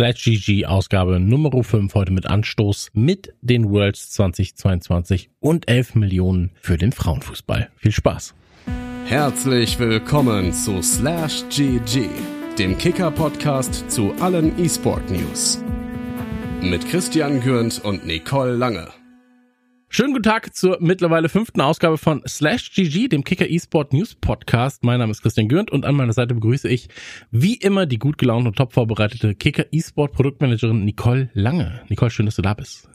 Slash GG Ausgabe Nummer 5 heute mit Anstoß mit den Worlds 2022 und 11 Millionen für den Frauenfußball. Viel Spaß. Herzlich willkommen zu Slash GG, dem Kicker-Podcast zu allen E-Sport-News. Mit Christian Gürnt und Nicole Lange. Schönen guten Tag zur mittlerweile fünften Ausgabe von Slash GG, dem Kicker eSport News Podcast. Mein Name ist Christian Gürnt und an meiner Seite begrüße ich wie immer die gut gelaunte und top vorbereitete Kicker eSport Produktmanagerin Nicole Lange. Nicole, schön, dass du da bist.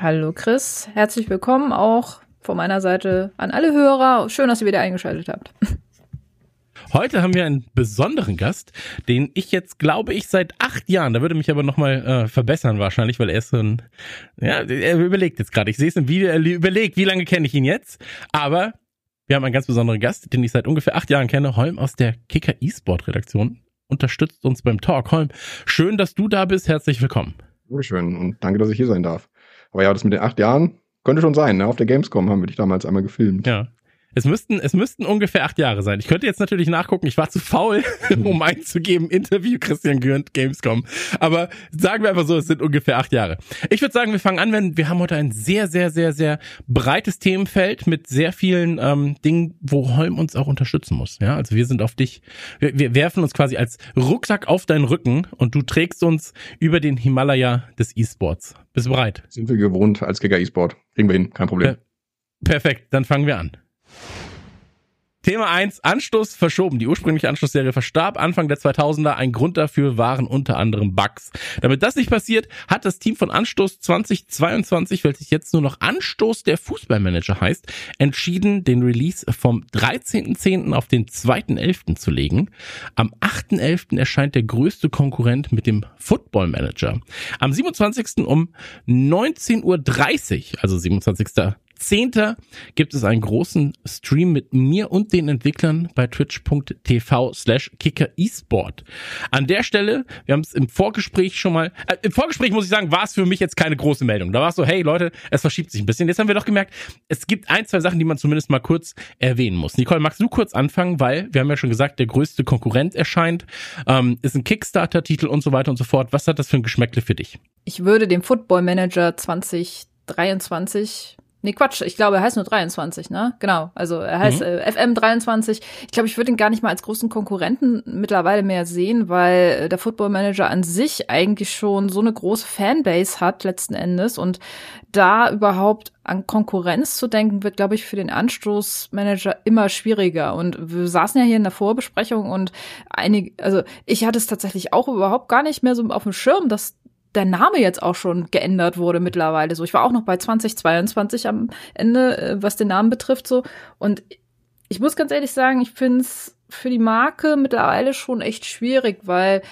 Hallo Chris, herzlich willkommen auch von meiner Seite an alle Hörer. Schön, dass ihr wieder eingeschaltet habt. Heute haben wir einen besonderen Gast, den ich jetzt, glaube ich, seit acht Jahren, da würde mich aber nochmal äh, verbessern wahrscheinlich, weil er ist so ein, ja, er überlegt jetzt gerade, ich sehe es im Video, er überlegt, wie lange kenne ich ihn jetzt, aber wir haben einen ganz besonderen Gast, den ich seit ungefähr acht Jahren kenne, Holm aus der Kicker E-Sport Redaktion, unterstützt uns beim Talk. Holm, schön, dass du da bist, herzlich willkommen. Dankeschön und danke, dass ich hier sein darf. Aber ja, das mit den acht Jahren könnte schon sein, ne? Auf der Gamescom haben wir dich damals einmal gefilmt. Ja. Es müssten, es müssten ungefähr acht Jahre sein. Ich könnte jetzt natürlich nachgucken. Ich war zu faul, um einzugeben. Interview Christian Gürnt, Gamescom. Aber sagen wir einfach so, es sind ungefähr acht Jahre. Ich würde sagen, wir fangen an, wenn wir haben heute ein sehr, sehr, sehr, sehr breites Themenfeld mit sehr vielen ähm, Dingen, wo Holm uns auch unterstützen muss. Ja, also wir sind auf dich. Wir, wir werfen uns quasi als Rucksack auf deinen Rücken und du trägst uns über den Himalaya des E-Sports. Bist du bereit? Sind wir gewohnt als Kicker E-Sport. Kriegen wir hin, kein Problem. Perfekt, dann fangen wir an. Thema 1, Anstoß verschoben. Die ursprüngliche Anstoßserie verstarb Anfang der 2000er. Ein Grund dafür waren unter anderem Bugs. Damit das nicht passiert, hat das Team von Anstoß 2022, welches jetzt nur noch Anstoß der Fußballmanager heißt, entschieden, den Release vom 13.10. auf den 2.11. zu legen. Am 8.11. erscheint der größte Konkurrent mit dem Football Manager. Am 27. um 19.30 Uhr, also 27. 10. gibt es einen großen Stream mit mir und den Entwicklern bei twitch.tv slash kicker esport. An der Stelle, wir haben es im Vorgespräch schon mal, äh, im Vorgespräch muss ich sagen, war es für mich jetzt keine große Meldung. Da war es so, hey Leute, es verschiebt sich ein bisschen. Jetzt haben wir doch gemerkt, es gibt ein, zwei Sachen, die man zumindest mal kurz erwähnen muss. Nicole, magst du kurz anfangen, weil wir haben ja schon gesagt, der größte Konkurrent erscheint, ähm, ist ein Kickstarter-Titel und so weiter und so fort. Was hat das für ein Geschmäckle für dich? Ich würde dem Football Manager 2023 Nee, Quatsch. Ich glaube, er heißt nur 23, ne? Genau. Also er heißt mhm. äh, FM 23. Ich glaube, ich würde ihn gar nicht mal als großen Konkurrenten mittlerweile mehr sehen, weil der Football Manager an sich eigentlich schon so eine große Fanbase hat letzten Endes und da überhaupt an Konkurrenz zu denken, wird, glaube ich, für den Anstoßmanager immer schwieriger. Und wir saßen ja hier in der Vorbesprechung und einige, also ich hatte es tatsächlich auch überhaupt gar nicht mehr so auf dem Schirm, dass der Name jetzt auch schon geändert wurde mittlerweile. So, ich war auch noch bei 2022 am Ende, äh, was den Namen betrifft, so. Und ich muss ganz ehrlich sagen, ich finde es für die Marke mittlerweile schon echt schwierig, weil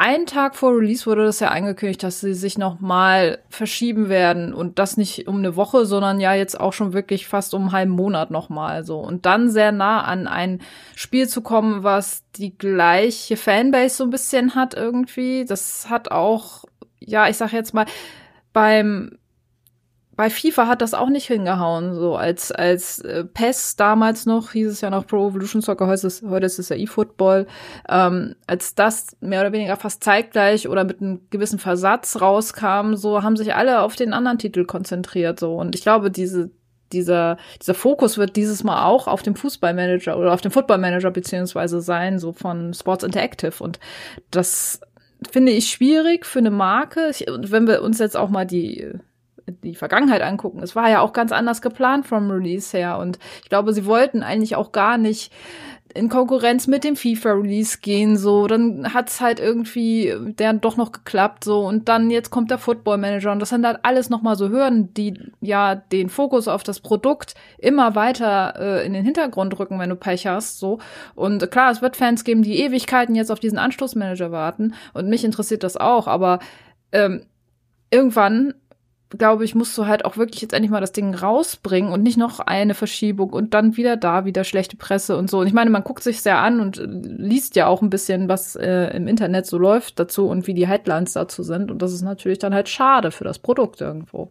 einen Tag vor Release wurde das ja angekündigt, dass sie sich noch mal verschieben werden und das nicht um eine Woche, sondern ja jetzt auch schon wirklich fast um einen halben Monat noch mal so und dann sehr nah an ein Spiel zu kommen, was die gleiche Fanbase so ein bisschen hat irgendwie. Das hat auch ja, ich sag jetzt mal beim bei FIFA hat das auch nicht hingehauen, so als als äh, PES damals noch hieß es ja noch Pro Evolution Soccer, heute ist, heute ist es ja eFootball, ähm, als das mehr oder weniger fast zeitgleich oder mit einem gewissen Versatz rauskam, so haben sich alle auf den anderen Titel konzentriert, so und ich glaube diese dieser, dieser Fokus wird dieses Mal auch auf dem Fußballmanager oder auf dem Footballmanager beziehungsweise sein, so von Sports Interactive. Und das finde ich schwierig für eine Marke. Ich, wenn wir uns jetzt auch mal die die Vergangenheit angucken, es war ja auch ganz anders geplant vom Release her und ich glaube, sie wollten eigentlich auch gar nicht in Konkurrenz mit dem FIFA-Release gehen, so, dann hat's halt irgendwie der doch noch geklappt, so, und dann jetzt kommt der Football Manager. Und das sind halt alles nochmal so Hürden, die ja den Fokus auf das Produkt immer weiter äh, in den Hintergrund rücken, wenn du Pech hast, so. Und klar, es wird Fans geben, die Ewigkeiten jetzt auf diesen Anstoßmanager warten. Und mich interessiert das auch, aber ähm, irgendwann glaube ich, musst du halt auch wirklich jetzt endlich mal das Ding rausbringen und nicht noch eine Verschiebung und dann wieder da wieder schlechte Presse und so. Und ich meine, man guckt sich sehr an und liest ja auch ein bisschen, was äh, im Internet so läuft dazu und wie die Headlines dazu sind. Und das ist natürlich dann halt schade für das Produkt irgendwo.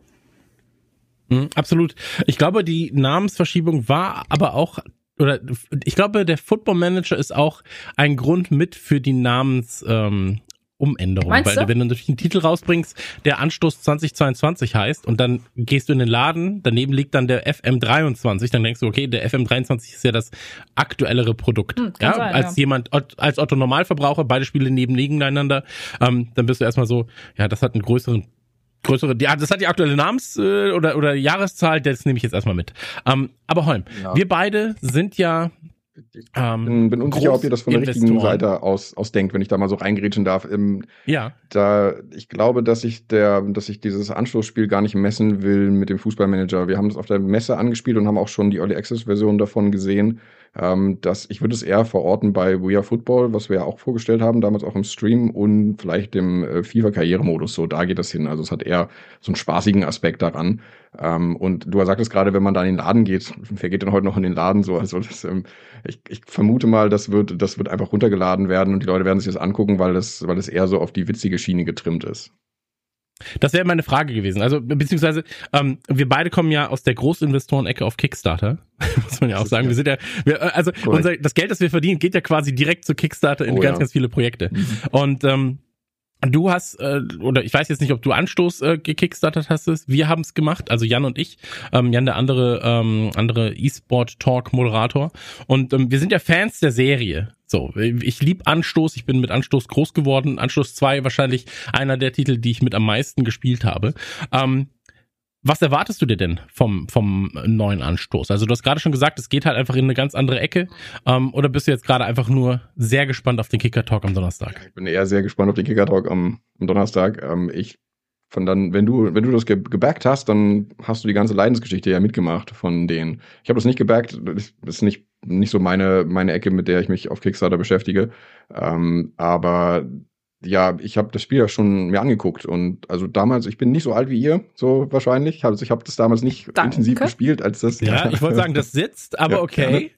Mhm, absolut. Ich glaube, die Namensverschiebung war aber auch oder ich glaube, der Football Manager ist auch ein Grund mit für die Namens ähm, Umänderung. Meinst weil du? wenn du natürlich einen Titel rausbringst, der Anstoß 2022 heißt und dann gehst du in den Laden, daneben liegt dann der FM23, dann denkst du, okay, der FM23 ist ja das aktuellere Produkt. Hm, ja, sein, als ja. jemand, als Otto Normalverbraucher, beide Spiele neben nebeneinander, ähm, dann bist du erstmal so, ja, das hat einen größeren größere, ja, das hat die aktuelle Namens- äh, oder, oder Jahreszahl, das nehme ich jetzt erstmal mit. Ähm, aber Holm, Ja. wir beide sind ja ähm, bin, bin unsicher, ob ihr das von der richtigen. Seite aus, denkt, wenn ich da mal so reingrätschen darf. Ähm, Ja, da, ich glaube, dass ich der, dass ich dieses Anschlussspiel gar nicht messen will mit dem Fußballmanager. Wir haben das auf der Messe angespielt und haben auch schon die Early Access Version davon gesehen. Ähm, dass ich würde es eher verorten bei We Are Football, was wir ja auch vorgestellt haben, damals auch im Stream und vielleicht dem äh, FIFA Karrieremodus. So, da geht das hin. Also es hat eher so einen spaßigen Aspekt daran. Ähm, und du sagtest gerade, wenn man da in den Laden geht, wer geht denn heute noch in den Laden so? Also das, ähm, ich, ich vermute mal, das wird, das wird einfach runtergeladen werden und die Leute werden sich das angucken, weil das, weil das eher so auf die witzige Schiene getrimmt ist. Das wäre meine Frage gewesen. Also, beziehungsweise, ähm, wir beide kommen ja aus der Großinvestoren-Ecke auf Kickstarter. Muss man ja auch sagen. Wir sind ja, wir, äh, also, unser, das Geld, das wir verdienen, geht ja quasi direkt zu Kickstarter in Oh ganz, ja. ganz viele Projekte. Und, ähm, Du hast, äh, oder ich weiß jetzt nicht, ob du Anstoß äh, gekickstartet hast. Wir haben es gemacht, also Jan und ich. Ähm, Jan, der andere, ähm, andere E-Sport-Talk-Moderator. Und ähm, wir sind ja Fans der Serie. So, ich lieb Anstoß, ich bin mit Anstoß groß geworden. Anstoß 2 wahrscheinlich einer der Titel, die ich mit am meisten gespielt habe. Ähm, was erwartest du dir denn vom, vom neuen Anstoß? Also du hast gerade schon gesagt, es geht halt einfach in eine ganz andere Ecke. Ähm, oder bist du jetzt gerade einfach nur sehr gespannt auf den Kicker-Talk am Donnerstag? Ich bin eher sehr gespannt auf den Kicker-Talk am, am Donnerstag. Ähm, ich von dann, wenn du, wenn du das ge gebackt hast, dann hast du die ganze Leidensgeschichte ja mitgemacht von denen. Ich habe das nicht gebackt, das ist nicht, nicht so meine, meine Ecke, mit der ich mich auf Kickstarter beschäftige. Ähm, aber ja, ich habe das Spiel ja schon mir angeguckt und also damals, ich bin nicht so alt wie ihr, so wahrscheinlich. Also ich habe das damals nicht Danke. intensiv gespielt, als das. Ja, ich wollte sagen, das sitzt, aber Ja, okay.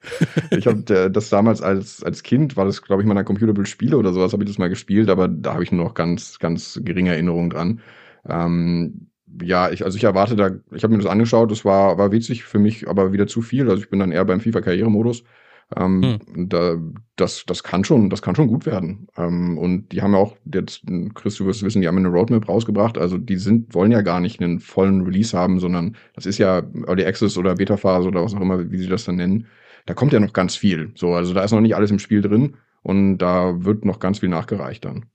Ich habe das damals als, als Kind, war das, glaube ich, mal ein Computerbild Spiele oder sowas, habe ich das mal gespielt, aber da habe ich nur noch ganz, ganz geringe Erinnerungen dran. Ähm, ja, ich, also ich erwarte da, ich habe mir das angeschaut, das war, war witzig für mich, aber wieder zu viel. Also ich bin dann eher beim FIFA-Karrieremodus. Ähm, da, das, das kann schon, das kann schon gut werden. Ähm, und die haben ja auch, jetzt, Chris, du wirst wissen, die haben eine Roadmap rausgebracht. Also die sind, wollen ja gar nicht einen vollen Release haben, sondern das ist ja Early Access oder Beta-Phase oder was auch immer, wie sie das dann nennen. Da kommt ja noch ganz viel. So, also da ist noch nicht alles im Spiel drin und da wird noch ganz viel nachgereicht dann.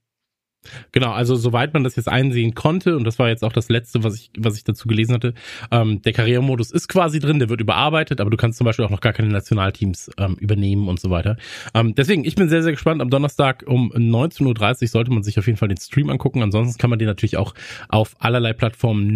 Genau, also soweit man das jetzt einsehen konnte, und das war jetzt auch das Letzte, was ich, was ich dazu gelesen hatte, ähm, der Karrieremodus ist quasi drin, der wird überarbeitet, aber du kannst zum Beispiel auch noch gar keine Nationalteams ähm, übernehmen und so weiter. Ähm, deswegen, ich bin sehr, sehr gespannt. Am Donnerstag um 19.30 Uhr sollte man sich auf jeden Fall den Stream angucken. Ansonsten kann man den natürlich auch auf allerlei Plattformen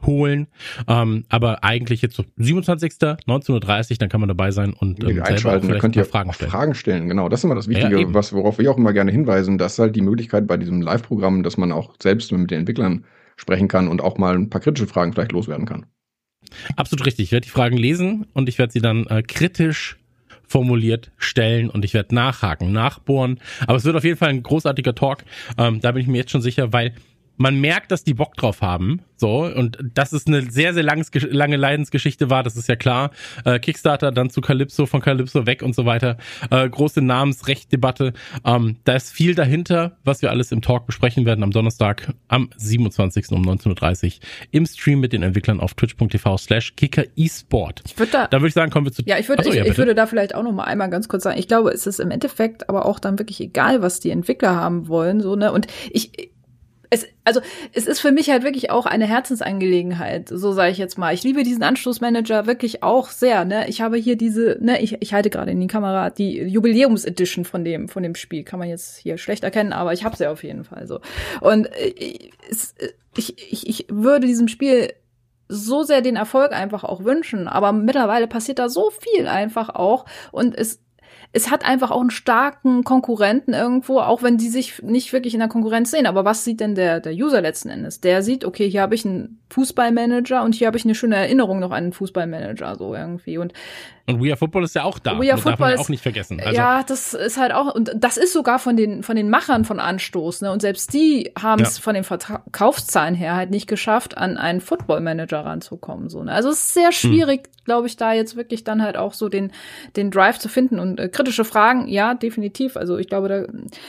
nachholen. Ähm, aber eigentlich jetzt so 27. 19.30 Uhr, dann kann man dabei sein und ähm, einschalten, da könnt ihr Fragen stellen. Fragen stellen. Genau, das ist immer das Wichtige, Ja, was, worauf wir auch immer gerne hinweisen, dass halt die Möglichkeit bei diesem Live-Programm, dass man auch selbst mit den Entwicklern sprechen kann und auch mal ein paar kritische Fragen vielleicht loswerden kann. Absolut richtig. Ich werde die Fragen lesen und ich werde sie dann äh, kritisch formuliert stellen und ich werde nachhaken, nachbohren. Aber es wird auf jeden Fall ein großartiger Talk. Ähm, da bin ich mir jetzt schon sicher, weil man merkt, dass die Bock drauf haben. So, und dass es eine sehr, sehr langes, lange Leidensgeschichte war, das ist ja klar. Äh, Kickstarter, dann zu Calypso, von Calypso weg und so weiter. Äh, große Namensrechtdebatte. Ähm, da ist viel dahinter, was wir alles im Talk besprechen werden am Donnerstag, am 27. um 19.30 Uhr im Stream mit den Entwicklern auf twitch.tv slash kicker esport. Ich würde da, Da würde ich sagen, kommen wir zu. ja, ich würde, Achso, ich, ja, ich würde da vielleicht auch noch mal einmal ganz kurz sagen. Ich glaube, es ist im Endeffekt aber auch dann wirklich egal, was die Entwickler haben wollen, so ne. Und ich, es, also es ist für mich halt wirklich auch eine Herzensangelegenheit, so sage ich jetzt mal. Ich liebe diesen Anstoßmanager wirklich auch sehr. Ne, ich habe hier diese, ne, ich, ich halte gerade in die Kamera die Jubiläumsedition von dem von dem Spiel. Kann man jetzt hier schlecht erkennen, aber ich habe sie auf jeden Fall so. Und äh, es, äh, ich, ich, ich würde diesem Spiel so sehr den Erfolg einfach auch wünschen. Aber mittlerweile passiert da so viel einfach auch. Und es, es hat einfach auch einen starken Konkurrenten irgendwo, auch wenn die sich nicht wirklich in der Konkurrenz sehen. Aber was sieht denn der, der User letzten Endes? Der sieht, okay, hier habe ich einen Fußballmanager und hier habe ich eine schöne Erinnerung noch an einen Fußballmanager, so irgendwie. Und Und We Are Football ist ja auch da. We Are das darf man Football ja auch ist- nicht vergessen. Also, ja, das ist halt auch, und das ist sogar von den, von den Machern von Anstoß, ne? Und selbst die haben es Ja. von den Verkaufszahlen her halt nicht geschafft, an einen Football-Manager ranzukommen, so, ne? Also es ist sehr schwierig, glaube ich, da jetzt wirklich dann halt auch so den, den Drive zu finden. Und äh, kritische Fragen, ja, definitiv. Also ich glaube,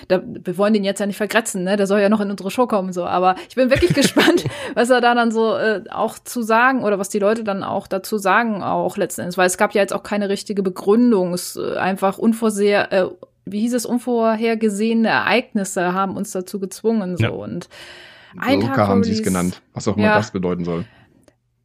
da, da wir wollen den jetzt ja nicht vergrätzen, ne? Der soll ja noch in unsere Show kommen, so. Aber ich bin wirklich gespannt, was er da dann so äh, auch zu sagen oder was die Leute dann auch dazu sagen, auch letzten Endes, weil es gab ja jetzt auch keine richtige Begründung. Es äh, einfach unvorher, äh, wie hieß es, unvorhergesehene Ereignisse haben uns dazu gezwungen, so. Ja. Und ein Tag haben sie es genannt, was auch immer Ja. das bedeuten soll.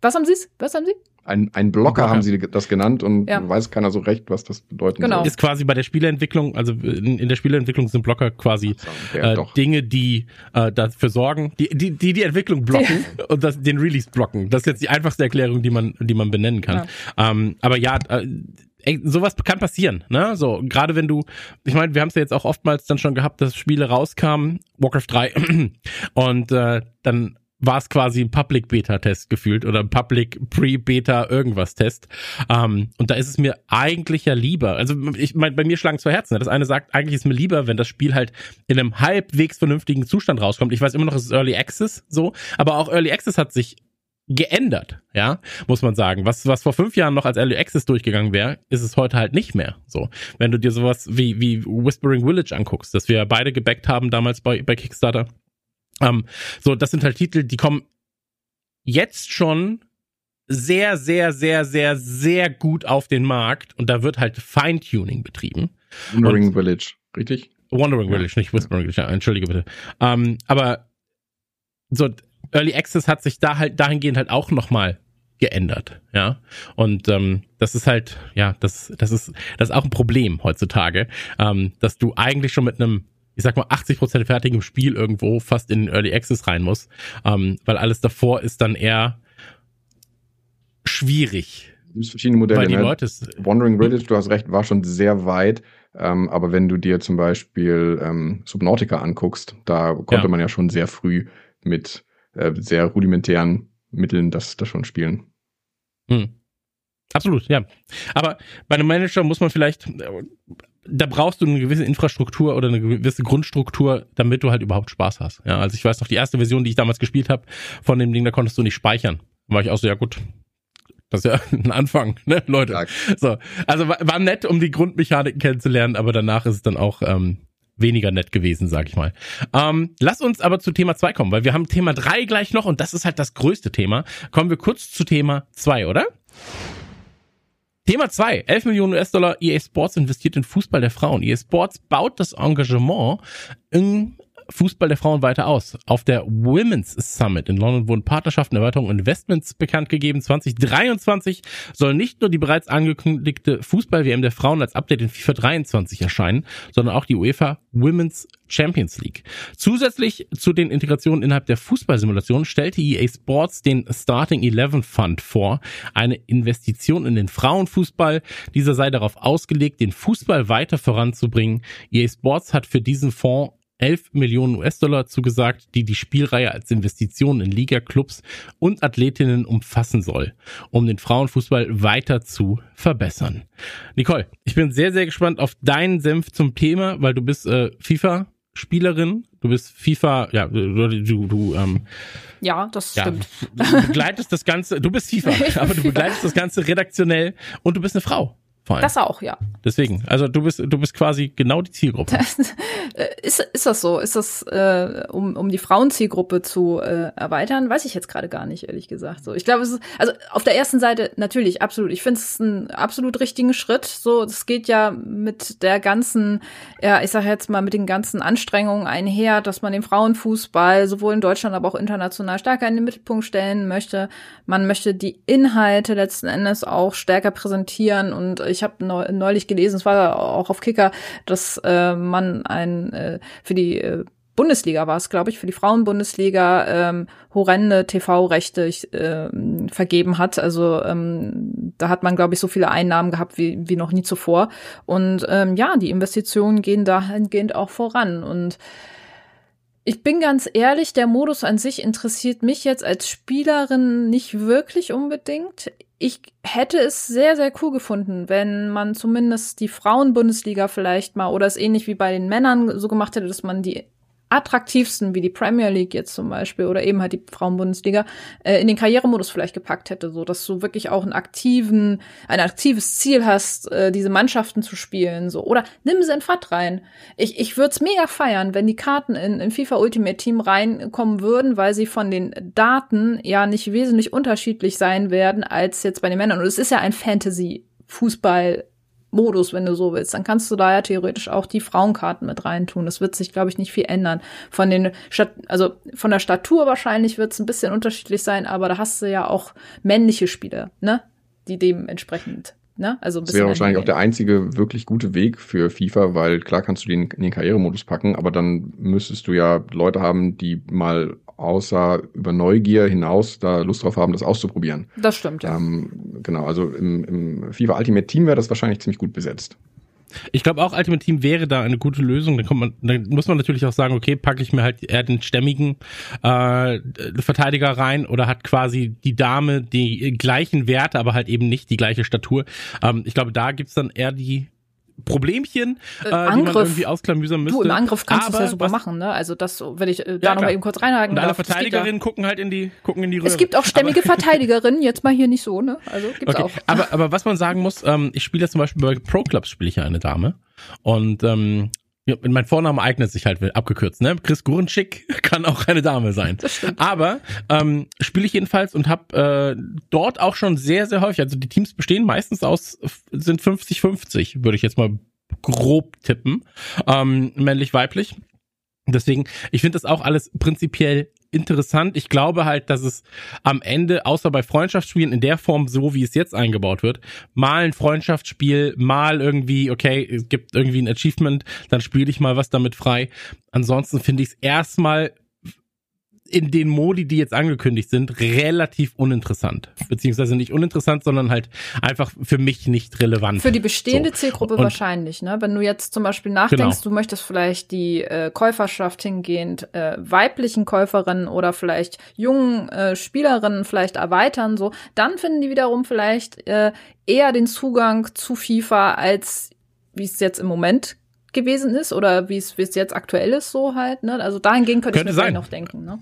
Was haben Sie? Was haben Sie? Ein, ein Blocker Blocker. haben sie das genannt und Ja. weiß keiner so recht, was das bedeuten Genau. soll. Ist quasi bei der Spieleentwicklung, also in, in der Spieleentwicklung sind Blocker quasi Ja, äh. Dinge, die äh, dafür sorgen, die die die, die Entwicklung blocken und das, den Release blocken. Das ist jetzt die einfachste Erklärung, die man die man benennen kann. Ähm, aber ja, äh, ey, sowas kann passieren, ne? So gerade wenn du, ich meine, wir haben es ja jetzt auch oftmals dann schon gehabt, dass Spiele rauskamen, Warcraft 3 und äh, dann war es quasi ein Public Beta Test gefühlt oder ein Public Pre-Beta irgendwas Test. Ähm, und da ist es mir eigentlich ja lieber. Also ich meine, bei mir schlagen zwei Herzen. Das eine sagt, eigentlich ist mir lieber, wenn das Spiel halt in einem halbwegs vernünftigen Zustand rauskommt. Ich weiß immer noch, es ist Early Access so, aber auch Early Access hat sich geändert, ja, muss man sagen. Was, was vor fünf Jahren noch als Early Access durchgegangen wäre, ist es heute halt nicht mehr so. Wenn du dir sowas wie, wie Whispering Village anguckst, das wir beide gebackt haben damals bei, bei Kickstarter, ähm, so, das sind halt Titel, die kommen jetzt schon sehr, sehr, sehr, sehr, sehr gut auf den Markt und da wird halt Feintuning betrieben. Wandering Village, richtig? Wandering Ja. Village, nicht Whispering Village, ja, entschuldige bitte. Ähm, aber so Early Access hat sich da halt dahingehend halt auch nochmal geändert, ja. Und ähm, das ist halt, ja, das, das ist, das ist auch ein Problem heutzutage, ähm, dass du eigentlich schon mit einem, ich sag mal, 80% fertigem Spiel irgendwo fast in den Early Access rein musst, ähm, weil alles davor ist dann eher schwierig, Es gibt verschiedene Modelle. weil die ne? Leute Wandering Village, du hast recht, war schon sehr weit. Ähm, aber wenn du dir zum Beispiel ähm, Subnautica anguckst, da konnte Ja. man ja schon sehr früh mit äh, sehr rudimentären Mitteln das, das schon spielen. Hm. Absolut, ja. Aber bei einem Manager muss man vielleicht, äh, da brauchst du eine gewisse Infrastruktur oder eine gewisse Grundstruktur, damit du halt überhaupt Spaß hast. Ja, also ich weiß noch, die erste Version, die ich damals gespielt habe von dem Ding, da konntest du nicht speichern. Da war ich auch so, ja gut, das ist ja ein Anfang, ne, Leute. So, also war, war nett, um die Grundmechaniken kennenzulernen, aber danach ist es dann auch ähm, weniger nett gewesen, sag ich mal. Ähm, lass uns aber zu Thema 2 kommen, weil wir haben Thema 3 gleich noch und das ist halt das größte Thema. Kommen wir kurz zu Thema 2, oder? Thema 2. 11 Millionen US-Dollar EA Sports investiert in Fußball der Frauen. EA Sports baut das Engagement im Fußball der Frauen weiter aus. Auf der Women's Summit in London wurden Partnerschaften, Erweiterungen und Investments bekannt gegeben. 2023 soll nicht nur die bereits angekündigte Fußball-WM der Frauen als Update in FIFA 23 erscheinen, sondern auch die UEFA Women's Champions League. Zusätzlich zu den Integrationen innerhalb der Fußballsimulation stellte EA Sports den Starting 11 Fund vor, eine Investition in den Frauenfußball. Dieser sei darauf ausgelegt, den Fußball weiter voranzubringen. EA Sports hat für diesen Fonds 11 Millionen US-Dollar zugesagt, die die Spielreihe als Investition in Liga, Clubs und Athletinnen umfassen soll, um den Frauenfußball weiter zu verbessern. Nicole, ich bin sehr, sehr gespannt auf deinen Senf zum Thema, weil du bist äh, FIFA-Spielerin, du bist FIFA, ja, du, du, du ähm, Ja, das ja, stimmt. du begleitest das Ganze, du bist FIFA, aber du begleitest das Ganze redaktionell und du bist eine Frau. Vor allem. Das auch, ja. Deswegen, also du bist, du bist quasi genau die Zielgruppe. Äh, Ist, ist das so? Ist das, äh, um, um die Frauenzielgruppe zu äh, erweitern? Weiß ich jetzt gerade gar nicht, ehrlich gesagt. So, ich glaube, es ist, also auf der ersten Seite natürlich, absolut. Ich finde es einen absolut richtigen Schritt. So, es geht ja mit der ganzen, ja, ich sage jetzt mal, mit den ganzen Anstrengungen einher, dass man den Frauenfußball sowohl in Deutschland, aber auch international stärker in den Mittelpunkt stellen möchte. Man möchte die Inhalte letzten Endes auch stärker präsentieren und ich habe neulich gelesen, es war auch auf Kicker, dass äh, man ein äh, für die äh, Bundesliga war es, glaube ich, für die Frauenbundesliga ähm, horrende TV-Rechte äh, vergeben hat. Also ähm, da hat man, glaube ich, so viele Einnahmen gehabt wie, wie noch nie zuvor. Und ähm, ja, die Investitionen gehen dahingehend auch voran. Und ich bin ganz ehrlich, der Modus an sich interessiert mich jetzt als Spielerin nicht wirklich unbedingt. Ich hätte es sehr, sehr cool gefunden, wenn man zumindest die Frauenbundesliga vielleicht mal oder es ähnlich wie bei den Männern so gemacht hätte, dass man die attraktivsten, wie die Premier League jetzt zum Beispiel oder eben halt die Frauenbundesliga, äh, in den Karrieremodus vielleicht gepackt hätte, so dass du wirklich auch einen aktiven, ein aktives Ziel hast, äh, diese Mannschaften zu spielen, so oder nimm sie in FAT rein. Ich, ich würde es mega feiern, wenn die Karten in, in FIFA Ultimate Team reinkommen würden, weil sie von den Daten ja nicht wesentlich unterschiedlich sein werden als jetzt bei den Männern. Und es ist ja ein Fantasy-Fußball Modus, wenn du so willst. Dann kannst du da ja theoretisch auch die Frauenkarten mit reintun. Das wird sich, glaube ich, nicht viel ändern. Von den Stat also von der Statur wahrscheinlich wird es ein bisschen unterschiedlich sein, aber da hast du ja auch männliche Spieler, ne? Die dementsprechend Ne? Also das wäre wahrscheinlich auch der einzige wirklich gute Weg für FIFA, weil klar kannst du den in den Karrieremodus packen, aber dann müsstest du ja Leute haben, die mal außer über Neugier hinaus da Lust drauf haben, das auszuprobieren. Das stimmt, ja. Ähm, genau, also im, im FIFA Ultimate Team wäre das wahrscheinlich ziemlich gut besetzt. Ich glaube auch Ultimate Team wäre da eine gute Lösung. Dann kommt man, dann muss man natürlich auch sagen, okay, packe ich mir halt eher den stämmigen äh, Verteidiger rein oder hat quasi die Dame die gleichen Werte, aber halt eben nicht die gleiche Statur. Ähm, ich glaube, da gibt's dann eher die Problemchen, äh, Angriff. die man irgendwie ausklamüsern müsste. Du, im Angriff kannst du es ja super was, machen, ne? Also das will ich äh, da ja, nochmal eben kurz reinhaken. Und alle Verteidigerinnen gucken halt in die, gucken in die Röhre. Es gibt auch stämmige aber, Verteidigerinnen, jetzt mal hier nicht so, ne? Also gibt's okay. auch. Aber, aber was man sagen muss, ähm, ich spiele ja zum Beispiel bei Pro Clubs spiele ich ja eine Dame. Und ähm, ja, mein Vorname eignet sich halt abgekürzt, ne? Chris Gurenschick kann auch eine Dame sein. Aber ähm, spiele ich jedenfalls und habe äh, dort auch schon sehr, sehr häufig, also die Teams bestehen meistens aus, sind 50-50, würde ich jetzt mal grob tippen. Ähm, männlich, weiblich. Deswegen, ich finde das auch alles prinzipiell interessant. Ich glaube halt, dass es am Ende, außer bei Freundschaftsspielen in der Form, so wie es jetzt eingebaut wird, mal ein Freundschaftsspiel, mal irgendwie, okay, es gibt irgendwie ein Achievement, dann spiele ich mal was damit frei. Ansonsten finde ich es erstmal in den Modi, die jetzt angekündigt sind, relativ uninteressant. Beziehungsweise nicht uninteressant, sondern halt einfach für mich nicht relevant. Für die bestehende so. Zielgruppe und wahrscheinlich, ne? Wenn du jetzt zum Beispiel nachdenkst, genau. du möchtest vielleicht die äh, Käuferschaft hingehend äh, weiblichen Käuferinnen oder vielleicht jungen äh, Spielerinnen vielleicht erweitern, so, dann finden die wiederum vielleicht äh, eher den Zugang zu FIFA als wie es jetzt im Moment gewesen ist oder wie es wie es jetzt aktuell ist so halt ne also dahingehend könnte, könnte ich mir noch denken ne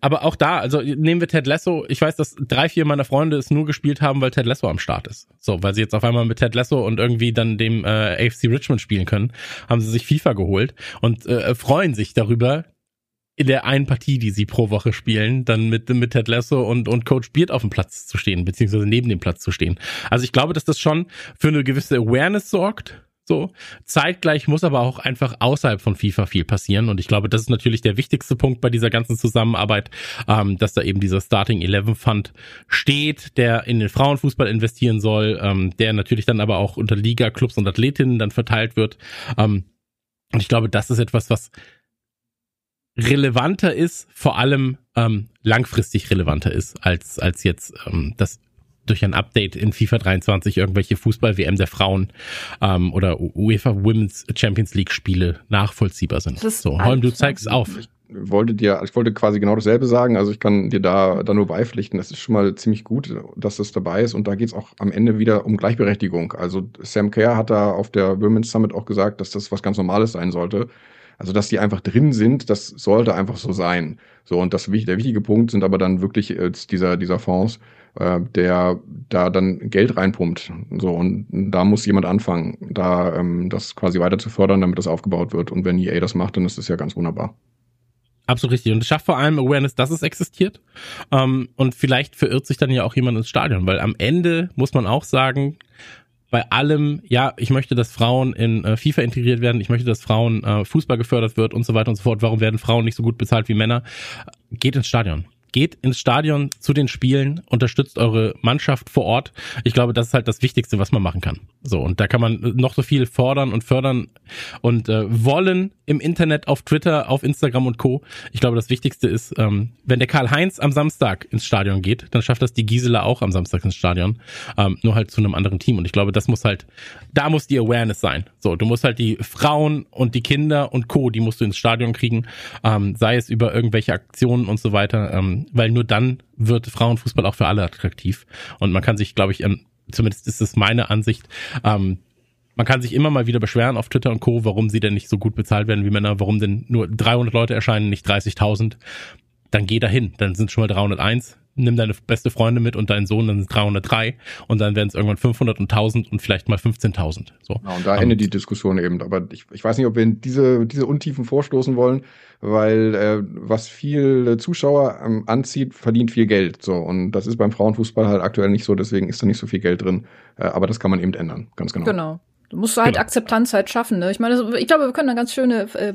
aber auch da, also nehmen wir Ted Lasso. Ich weiß, dass drei, vier meiner Freunde es nur gespielt haben, weil Ted Lasso am Start ist. So, weil sie jetzt auf einmal mit Ted Lasso und irgendwie dann dem äh, AFC Richmond spielen können, haben sie sich FIFA geholt und äh, freuen sich darüber, in der einen Partie, die sie pro Woche spielen, dann mit, mit Ted Lasso und, und Coach Beard auf dem Platz zu stehen, beziehungsweise neben dem Platz zu stehen. Also ich glaube, dass das schon für eine gewisse Awareness sorgt so. Zeitgleich muss aber auch einfach außerhalb von FIFA viel passieren. Und ich glaube, das ist natürlich der wichtigste Punkt bei dieser ganzen Zusammenarbeit, ähm, dass da eben dieser Starting Eleven Fund steht, der in den Frauenfußball investieren soll, ähm, der natürlich dann aber auch unter Liga, Clubs und Athletinnen dann verteilt wird. Ähm, und ich glaube, das ist etwas, was relevanter ist, vor allem ähm, langfristig relevanter ist, als, als jetzt ähm, das durch ein Update in FIFA 23 irgendwelche Fußball-WM der Frauen ähm, oder UEFA Women's Champions League Spiele nachvollziehbar sind. So, Holm, du zeigst auf. Ich wollte dir, ich wollte quasi genau dasselbe sagen. Also ich kann dir da, da nur beipflichten. Das ist schon mal ziemlich gut, dass das dabei ist. Und da geht es auch am Ende wieder um Gleichberechtigung. Also Sam Kerr hat da auf der Women's Summit auch gesagt, dass das was ganz Normales sein sollte. Also, dass die einfach drin sind, das sollte einfach so sein. So, und das, der wichtige Punkt sind aber dann wirklich äh, dieser, dieser Fonds, äh, der da dann Geld reinpumpt. So, und da muss jemand anfangen, da ähm, das quasi weiter zu fördern, damit das aufgebaut wird. Und wenn EA das macht, dann ist das ja ganz wunderbar. Absolut richtig. Und es schafft vor allem Awareness, dass es existiert. Ähm, und vielleicht verirrt sich dann ja auch jemand ins Stadion, weil am Ende muss man auch sagen, bei allem, ja, ich möchte, dass Frauen in äh, FIFA integriert werden, ich möchte, dass Frauen äh, Fußball gefördert wird und so weiter und so fort. Warum werden Frauen nicht so gut bezahlt wie Männer? Geht ins Stadion geht ins Stadion zu den Spielen, unterstützt eure Mannschaft vor Ort. Ich glaube, das ist halt das Wichtigste, was man machen kann. So, und da kann man noch so viel fordern und fördern und äh, wollen im Internet, auf Twitter, auf Instagram und Co. Ich glaube, das Wichtigste ist, ähm, wenn der Karl-Heinz am Samstag ins Stadion geht, dann schafft das die Gisela auch am Samstag ins Stadion. Ähm, nur halt zu einem anderen Team. Und ich glaube, das muss halt, da muss die Awareness sein. So, du musst halt die Frauen und die Kinder und Co., die musst du ins Stadion kriegen, ähm, sei es über irgendwelche Aktionen und so weiter. Ähm, weil nur dann wird Frauenfußball auch für alle attraktiv. Und man kann sich, glaube ich, zumindest ist es meine Ansicht, ähm, man kann sich immer mal wieder beschweren auf Twitter und Co., warum sie denn nicht so gut bezahlt werden wie Männer, warum denn nur 300 Leute erscheinen, nicht 30.000. Dann geh dahin, dann sind schon mal 301 nimm deine beste Freundin mit und deinen Sohn, dann sind 303 und dann werden es irgendwann 500 und 1000 und vielleicht mal 15.000. So. Genau, und da endet die Diskussion eben. Aber ich, ich weiß nicht, ob wir in diese, diese Untiefen vorstoßen wollen, weil äh, was viel Zuschauer ähm, anzieht, verdient viel Geld. So und das ist beim Frauenfußball halt aktuell nicht so. Deswegen ist da nicht so viel Geld drin. Äh, aber das kann man eben ändern, ganz genau. Genau. Du musst halt genau. Akzeptanz halt schaffen. Ne? Ich meine, ich glaube, wir können da ganz schöne äh,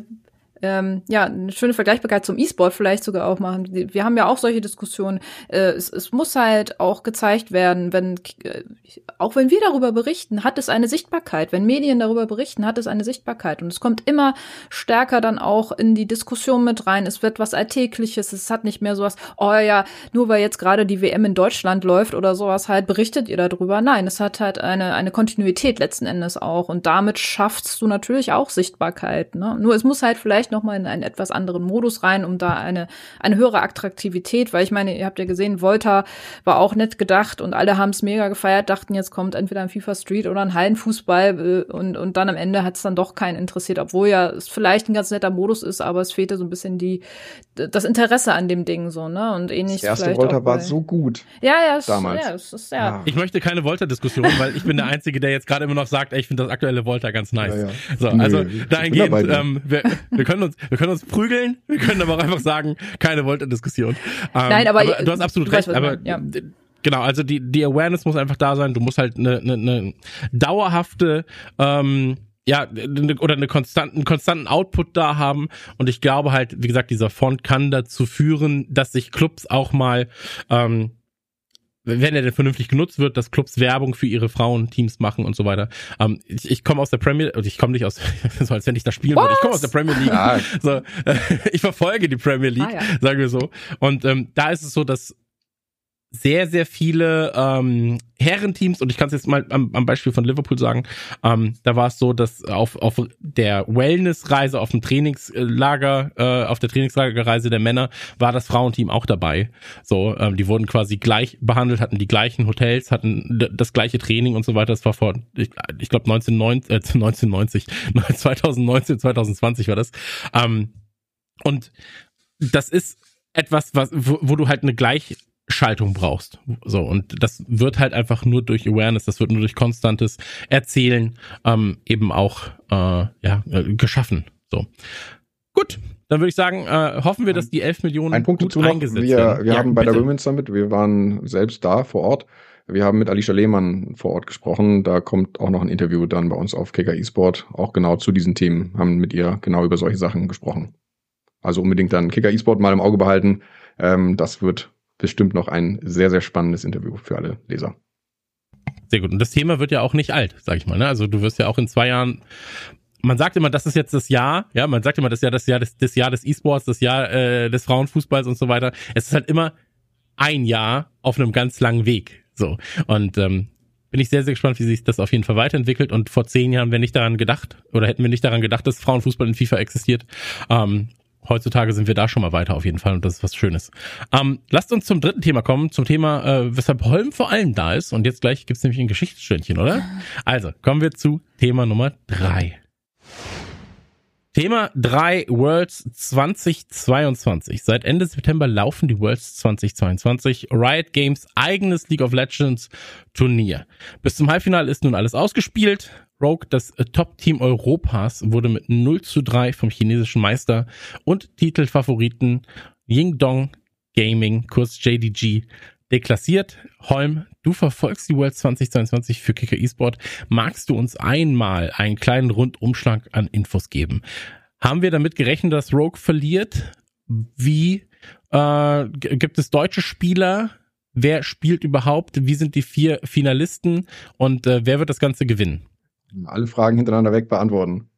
ähm, ja, eine schöne Vergleichbarkeit zum E-Sport vielleicht sogar auch machen. Wir haben ja auch solche Diskussionen. Äh, es, es muss halt auch gezeigt werden, wenn, äh, auch wenn wir darüber berichten, hat es eine Sichtbarkeit. Wenn Medien darüber berichten, hat es eine Sichtbarkeit. Und es kommt immer stärker dann auch in die Diskussion mit rein. Es wird was Alltägliches. Es hat nicht mehr sowas, oh ja, nur weil jetzt gerade die WM in Deutschland läuft oder sowas halt, berichtet ihr darüber. Nein, es hat halt eine, eine Kontinuität letzten Endes auch. Und damit schaffst du natürlich auch Sichtbarkeit. Ne? Nur es muss halt vielleicht vielleicht noch mal in einen etwas anderen Modus rein, um da eine, eine höhere Attraktivität, weil ich meine, ihr habt ja gesehen, Volta war auch nett gedacht und alle haben es mega gefeiert, dachten, jetzt kommt entweder ein FIFA Street oder ein Hallenfußball äh, und, und dann am Ende hat es dann doch keinen interessiert, obwohl ja es vielleicht ein ganz netter Modus ist, aber es fehlte so ein bisschen die, das Interesse an dem Ding so, ne? Und ähnlich. Das erste Volta war so gut. Ja, ja, es, damals. Ja, es ist, ja. Ah. Ich möchte keine Volta-Diskussion, weil ich bin der Einzige, der jetzt gerade immer noch sagt, ey, ich finde das aktuelle Volta ganz nice. Ja, ja. So, also Nö, dahingehend, ähm, wir, wir können uns, wir können uns prügeln, wir können aber auch einfach sagen, keine Volta-Diskussion. Ähm, Nein, aber, aber du hast absolut recht, weißt, aber ja. Genau, also die, die Awareness muss einfach da sein. Du musst halt eine, eine, eine dauerhafte ähm, ja, oder eine konstanten, konstanten Output da haben. Und ich glaube halt, wie gesagt, dieser Font kann dazu führen, dass sich Clubs auch mal ähm, wenn er denn vernünftig genutzt wird, dass Clubs Werbung für ihre Frauenteams machen und so weiter. Ähm, ich ich komme aus der Premier, also ich komme nicht aus, so als wenn ich da spielen What? würde. Ich komme aus der Premier League. Ja. So, äh, ich verfolge die Premier League, ah, ja. sagen wir so. Und ähm, da ist es so, dass sehr, sehr viele ähm, Herrenteams, und ich kann es jetzt mal am, am Beispiel von Liverpool sagen, ähm, da war es so, dass auf, auf der Wellnessreise, auf dem Trainingslager, äh, auf der Trainingslagerreise der Männer war das Frauenteam auch dabei. So, ähm, die wurden quasi gleich behandelt, hatten die gleichen Hotels, hatten das gleiche Training und so weiter. Das war vor, ich, ich glaube 1990, äh, 1990, 2019, 2020 war das. Ähm, und das ist etwas, was, wo, wo du halt eine gleich Schaltung brauchst. So, und das wird halt einfach nur durch Awareness, das wird nur durch konstantes Erzählen ähm, eben auch äh, ja, äh, geschaffen. So. Gut, dann würde ich sagen, äh, hoffen wir, dass die 11 Millionen Ein Punkt gut dazu noch, eingesetzt wir, werden. Wir ja, haben bei bitte. der Women's Summit, wir waren selbst da vor Ort. Wir haben mit Alicia Lehmann vor Ort gesprochen. Da kommt auch noch ein Interview dann bei uns auf KK eSport, auch genau zu diesen Themen, haben mit ihr genau über solche Sachen gesprochen. Also unbedingt dann KK eSport mal im Auge behalten. Ähm, das wird bestimmt noch ein sehr, sehr spannendes Interview für alle Leser. Sehr gut. Und das Thema wird ja auch nicht alt, sag ich mal. Ne? Also du wirst ja auch in zwei Jahren man sagt immer, das ist jetzt das Jahr, ja, man sagt immer, das Jahr, das Jahr des, das Jahr des E-Sports, das Jahr äh, des Frauenfußballs und so weiter. Es ist halt immer ein Jahr auf einem ganz langen Weg. So. Und ähm, bin ich sehr, sehr gespannt, wie sich das auf jeden Fall weiterentwickelt. Und vor zehn Jahren wäre nicht daran gedacht, oder hätten wir nicht daran gedacht, dass Frauenfußball in FIFA existiert. Ähm, heutzutage sind wir da schon mal weiter auf jeden Fall und das ist was Schönes. Ähm, lasst uns zum dritten Thema kommen, zum Thema, äh, weshalb Holm vor allem da ist. Und jetzt gleich gibt's nämlich ein Geschichtsstündchen, oder? Also, kommen wir zu Thema Nummer drei. Thema 3 Worlds 2022. Seit Ende September laufen die Worlds 2022. Riot Games eigenes League of Legends Turnier. Bis zum Halbfinale ist nun alles ausgespielt. Rogue, das Top-Team Europas, wurde mit 0 zu 3 vom chinesischen Meister und Titelfavoriten Yingdong Gaming, kurz JDG, deklassiert. Holm, du verfolgst die World 2022 für Kicker eSport. Magst du uns einmal einen kleinen Rundumschlag an Infos geben? Haben wir damit gerechnet, dass Rogue verliert? Wie äh, gibt es deutsche Spieler? Wer spielt überhaupt? Wie sind die vier Finalisten? Und äh, wer wird das Ganze gewinnen? Alle Fragen hintereinander weg beantworten.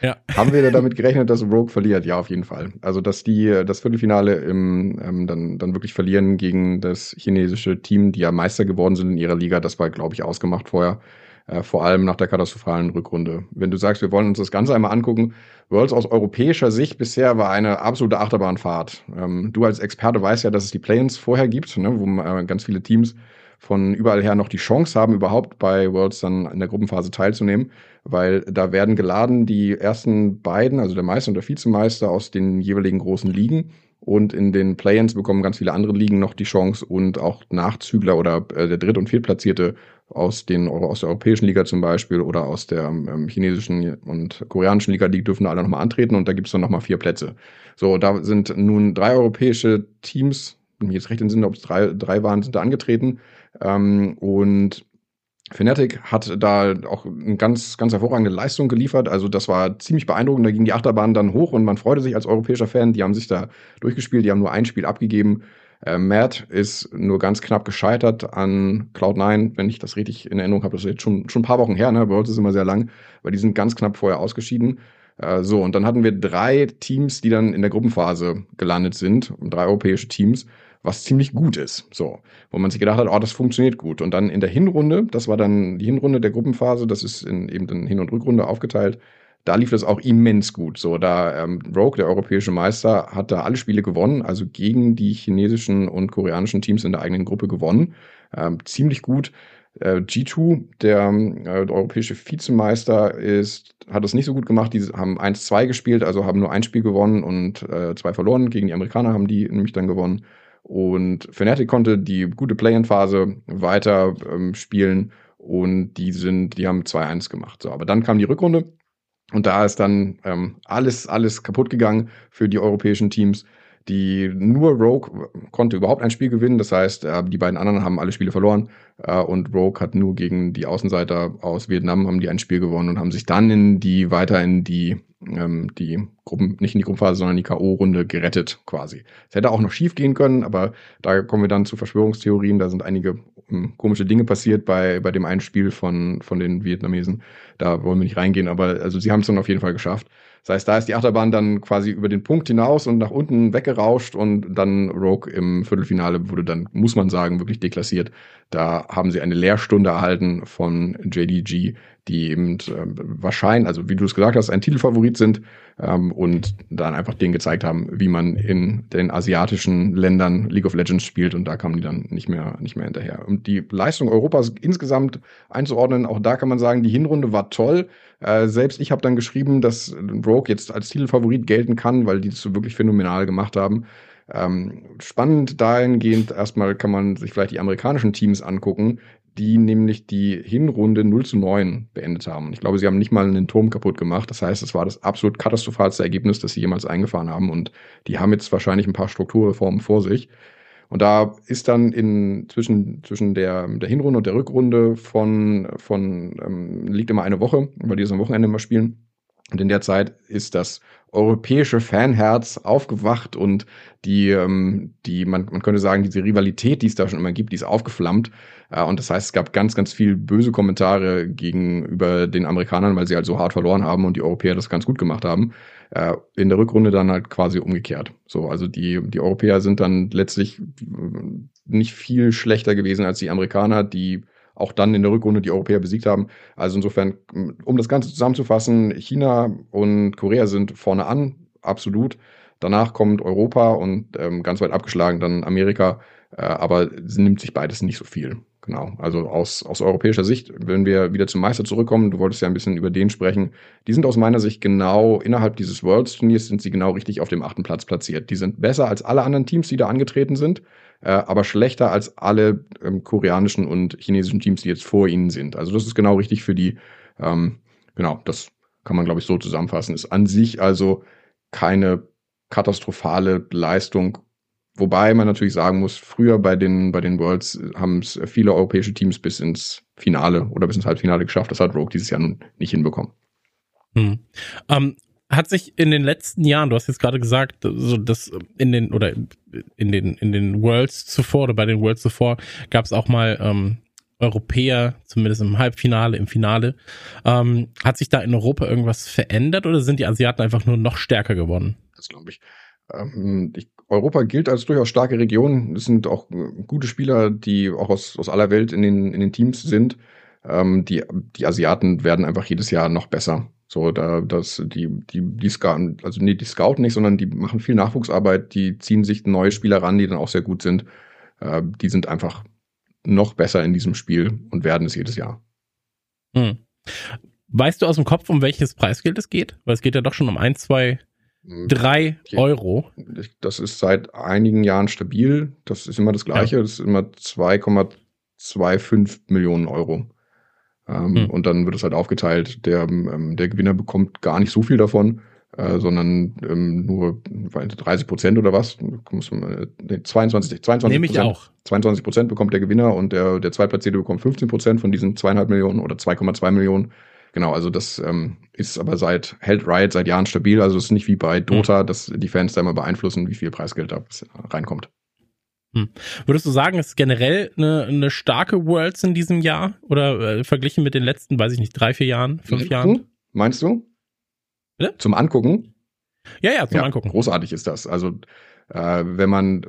Ja. Haben wir damit gerechnet, dass Rogue verliert? Ja, auf jeden Fall. Also, dass die das Viertelfinale im, ähm, dann, dann wirklich verlieren gegen das chinesische Team, die ja Meister geworden sind in ihrer Liga, das war, glaube ich, ausgemacht vorher. Äh, vor allem nach der katastrophalen Rückrunde. Wenn du sagst, wir wollen uns das Ganze einmal angucken, Worlds aus europäischer Sicht bisher war eine absolute Achterbahnfahrt. Ähm, du als Experte weißt ja, dass es die Play-ins vorher gibt, ne, wo äh, ganz viele Teams von überall her noch die Chance haben, überhaupt bei Worlds dann in der Gruppenphase teilzunehmen, weil da werden geladen die ersten beiden, also der Meister und der Vizemeister aus den jeweiligen großen Ligen. Und in den Play-ins bekommen ganz viele andere Ligen noch die Chance und auch Nachzügler oder äh, der Dritt- und Viertplatzierte aus den aus der europäischen Liga zum Beispiel oder aus der ähm, chinesischen und koreanischen Liga, die dürfen alle nochmal antreten und da gibt's dann nochmal vier Plätze. So, da sind nun drei europäische Teams, jetzt recht im Sinne, ob es drei, drei waren, sind da angetreten. Ähm, und Fnatic hat da auch eine ganz, ganz hervorragende Leistung geliefert. Also das war ziemlich beeindruckend. Da ging die Achterbahn dann hoch und man freute sich als europäischer Fan. Die haben sich da durchgespielt, die haben nur ein Spiel abgegeben. Äh, Matt ist nur ganz knapp gescheitert an Cloud9, wenn ich das richtig in Erinnerung habe. Das ist jetzt schon, schon ein paar Wochen her, ne? Bei uns ist immer sehr lang, weil die sind ganz knapp vorher ausgeschieden. Äh, so, und dann hatten wir drei Teams, die dann in der Gruppenphase gelandet sind, drei europäische Teams was ziemlich gut ist. So, wo man sich gedacht hat, oh, das funktioniert gut. Und dann in der Hinrunde, das war dann die Hinrunde der Gruppenphase, das ist in eben in Hin- und Rückrunde aufgeteilt. Da lief das auch immens gut. So, da ähm, Rogue, der europäische Meister, hat da alle Spiele gewonnen, also gegen die chinesischen und koreanischen Teams in der eigenen Gruppe gewonnen. Ähm, ziemlich gut. Äh, G2, der, äh, der europäische Vizemeister, ist, hat es nicht so gut gemacht. Die haben 1-2 gespielt, also haben nur ein Spiel gewonnen und äh, zwei verloren. Gegen die Amerikaner haben die nämlich dann gewonnen. Und Fnatic konnte die gute Play-in-Phase weiter ähm, spielen und die sind, die haben 2-1 gemacht. So, aber dann kam die Rückrunde und da ist dann ähm, alles, alles kaputt gegangen für die europäischen Teams. Die nur Rogue konnte überhaupt ein Spiel gewinnen. Das heißt, äh, die beiden anderen haben alle Spiele verloren. Äh, und Rogue hat nur gegen die Außenseiter aus Vietnam haben die ein Spiel gewonnen und haben sich dann in die weiter in die ähm, die Gruppen, nicht in die Gruppenphase, sondern die K.O.-Runde gerettet quasi. Es hätte auch noch schief gehen können, aber da kommen wir dann zu Verschwörungstheorien. Da sind einige ähm, komische Dinge passiert bei, bei dem einen Spiel von, von den Vietnamesen. Da wollen wir nicht reingehen, aber also sie haben es dann auf jeden Fall geschafft. Das heißt, da ist die Achterbahn dann quasi über den Punkt hinaus und nach unten weggerauscht und dann Rogue im Viertelfinale wurde dann, muss man sagen, wirklich deklassiert. Da haben sie eine Lehrstunde erhalten von JDG, die eben äh, wahrscheinlich, also wie du es gesagt hast, ein Titelfavorit sind ähm, und dann einfach denen gezeigt haben, wie man in den asiatischen Ländern League of Legends spielt und da kamen die dann nicht mehr, nicht mehr hinterher. Und die Leistung Europas insgesamt einzuordnen, auch da kann man sagen, die Hinrunde war toll. Äh, selbst ich habe dann geschrieben, dass Rogue jetzt als Titelfavorit gelten kann, weil die das so wirklich phänomenal gemacht haben. Ähm, spannend dahingehend, erstmal kann man sich vielleicht die amerikanischen Teams angucken, die nämlich die Hinrunde 0 zu 9 beendet haben. Ich glaube, sie haben nicht mal einen Turm kaputt gemacht. Das heißt, es war das absolut katastrophalste Ergebnis, das sie jemals eingefahren haben. Und die haben jetzt wahrscheinlich ein paar Strukturreformen vor sich. Und da ist dann in zwischen, zwischen der, der Hinrunde und der Rückrunde von, von ähm, liegt immer eine Woche, weil die das am Wochenende immer spielen. Und in der Zeit ist das europäische Fanherz aufgewacht und die, ähm, die man, man könnte sagen, diese Rivalität, die es da schon immer gibt, die ist aufgeflammt. Äh, und das heißt, es gab ganz, ganz viel böse Kommentare gegenüber den Amerikanern, weil sie halt so hart verloren haben und die Europäer das ganz gut gemacht haben. Äh, in der Rückrunde dann halt quasi umgekehrt. So, also die, die Europäer sind dann letztlich nicht viel schlechter gewesen als die Amerikaner, die auch dann in der Rückrunde die Europäer besiegt haben. Also insofern, um das Ganze zusammenzufassen, China und Korea sind vorne an, absolut. Danach kommt Europa und ähm, ganz weit abgeschlagen dann Amerika, äh, aber nimmt sich beides nicht so viel. Genau, also aus, aus europäischer Sicht, wenn wir wieder zum Meister zurückkommen, du wolltest ja ein bisschen über den sprechen, die sind aus meiner Sicht genau innerhalb dieses Worlds-Turniers sind sie genau richtig auf dem achten Platz platziert. Die sind besser als alle anderen Teams, die da angetreten sind äh, aber schlechter als alle ähm, koreanischen und chinesischen Teams, die jetzt vor ihnen sind. Also das ist genau richtig für die. Ähm, genau, das kann man, glaube ich, so zusammenfassen. Ist an sich also keine katastrophale Leistung. Wobei man natürlich sagen muss, früher bei den, bei den Worlds haben es viele europäische Teams bis ins Finale oder bis ins Halbfinale geschafft. Das hat Rogue dieses Jahr nun nicht hinbekommen. Hm. Ähm, hat sich in den letzten Jahren, du hast jetzt gerade gesagt, so dass in den oder in den in den Worlds zuvor oder bei den Worlds zuvor gab es auch mal ähm, Europäer, zumindest im Halbfinale, im Finale. Ähm, hat sich da in Europa irgendwas verändert oder sind die Asiaten einfach nur noch stärker geworden? Das glaube ich. Ähm, ich. Europa gilt als durchaus starke Region. Es sind auch äh, gute Spieler, die auch aus, aus aller Welt in den, in den Teams sind. Ähm, die, die Asiaten werden einfach jedes Jahr noch besser. So, da, das, die, die, die scouten, also nee, die scouten nicht, sondern die machen viel Nachwuchsarbeit, die ziehen sich neue Spieler ran, die dann auch sehr gut sind. Äh, die sind einfach noch besser in diesem Spiel und werden es jedes Jahr. Hm. Weißt du aus dem Kopf, um welches Preisgeld es geht? Weil es geht ja doch schon um ein, zwei, hm. drei okay. Euro. Das ist seit einigen Jahren stabil. Das ist immer das Gleiche. Ja. Das ist immer 2,25 Millionen Euro. Ähm, hm. Und dann wird es halt aufgeteilt. Der, ähm, der Gewinner bekommt gar nicht so viel davon, äh, sondern ähm, nur 30 Prozent oder was. Nee, 22, 22 Nehme ich auch. 22 Prozent bekommt der Gewinner und der, der Zweitplatzierte bekommt 15 Prozent von diesen zweieinhalb Millionen oder 2,2 Millionen. Genau, also das ähm, ist aber seit, hält Riot seit Jahren stabil. Also es ist nicht wie bei Dota, hm. dass die Fans da immer beeinflussen, wie viel Preisgeld da reinkommt. Hm. Würdest du sagen, es ist generell eine, eine starke Worlds in diesem Jahr? Oder äh, verglichen mit den letzten, weiß ich nicht, drei, vier Jahren, fünf mhm. Jahren? Meinst du? Bitte? Zum Angucken? Ja, ja, zum ja, Angucken. Großartig ist das. Also äh, wenn man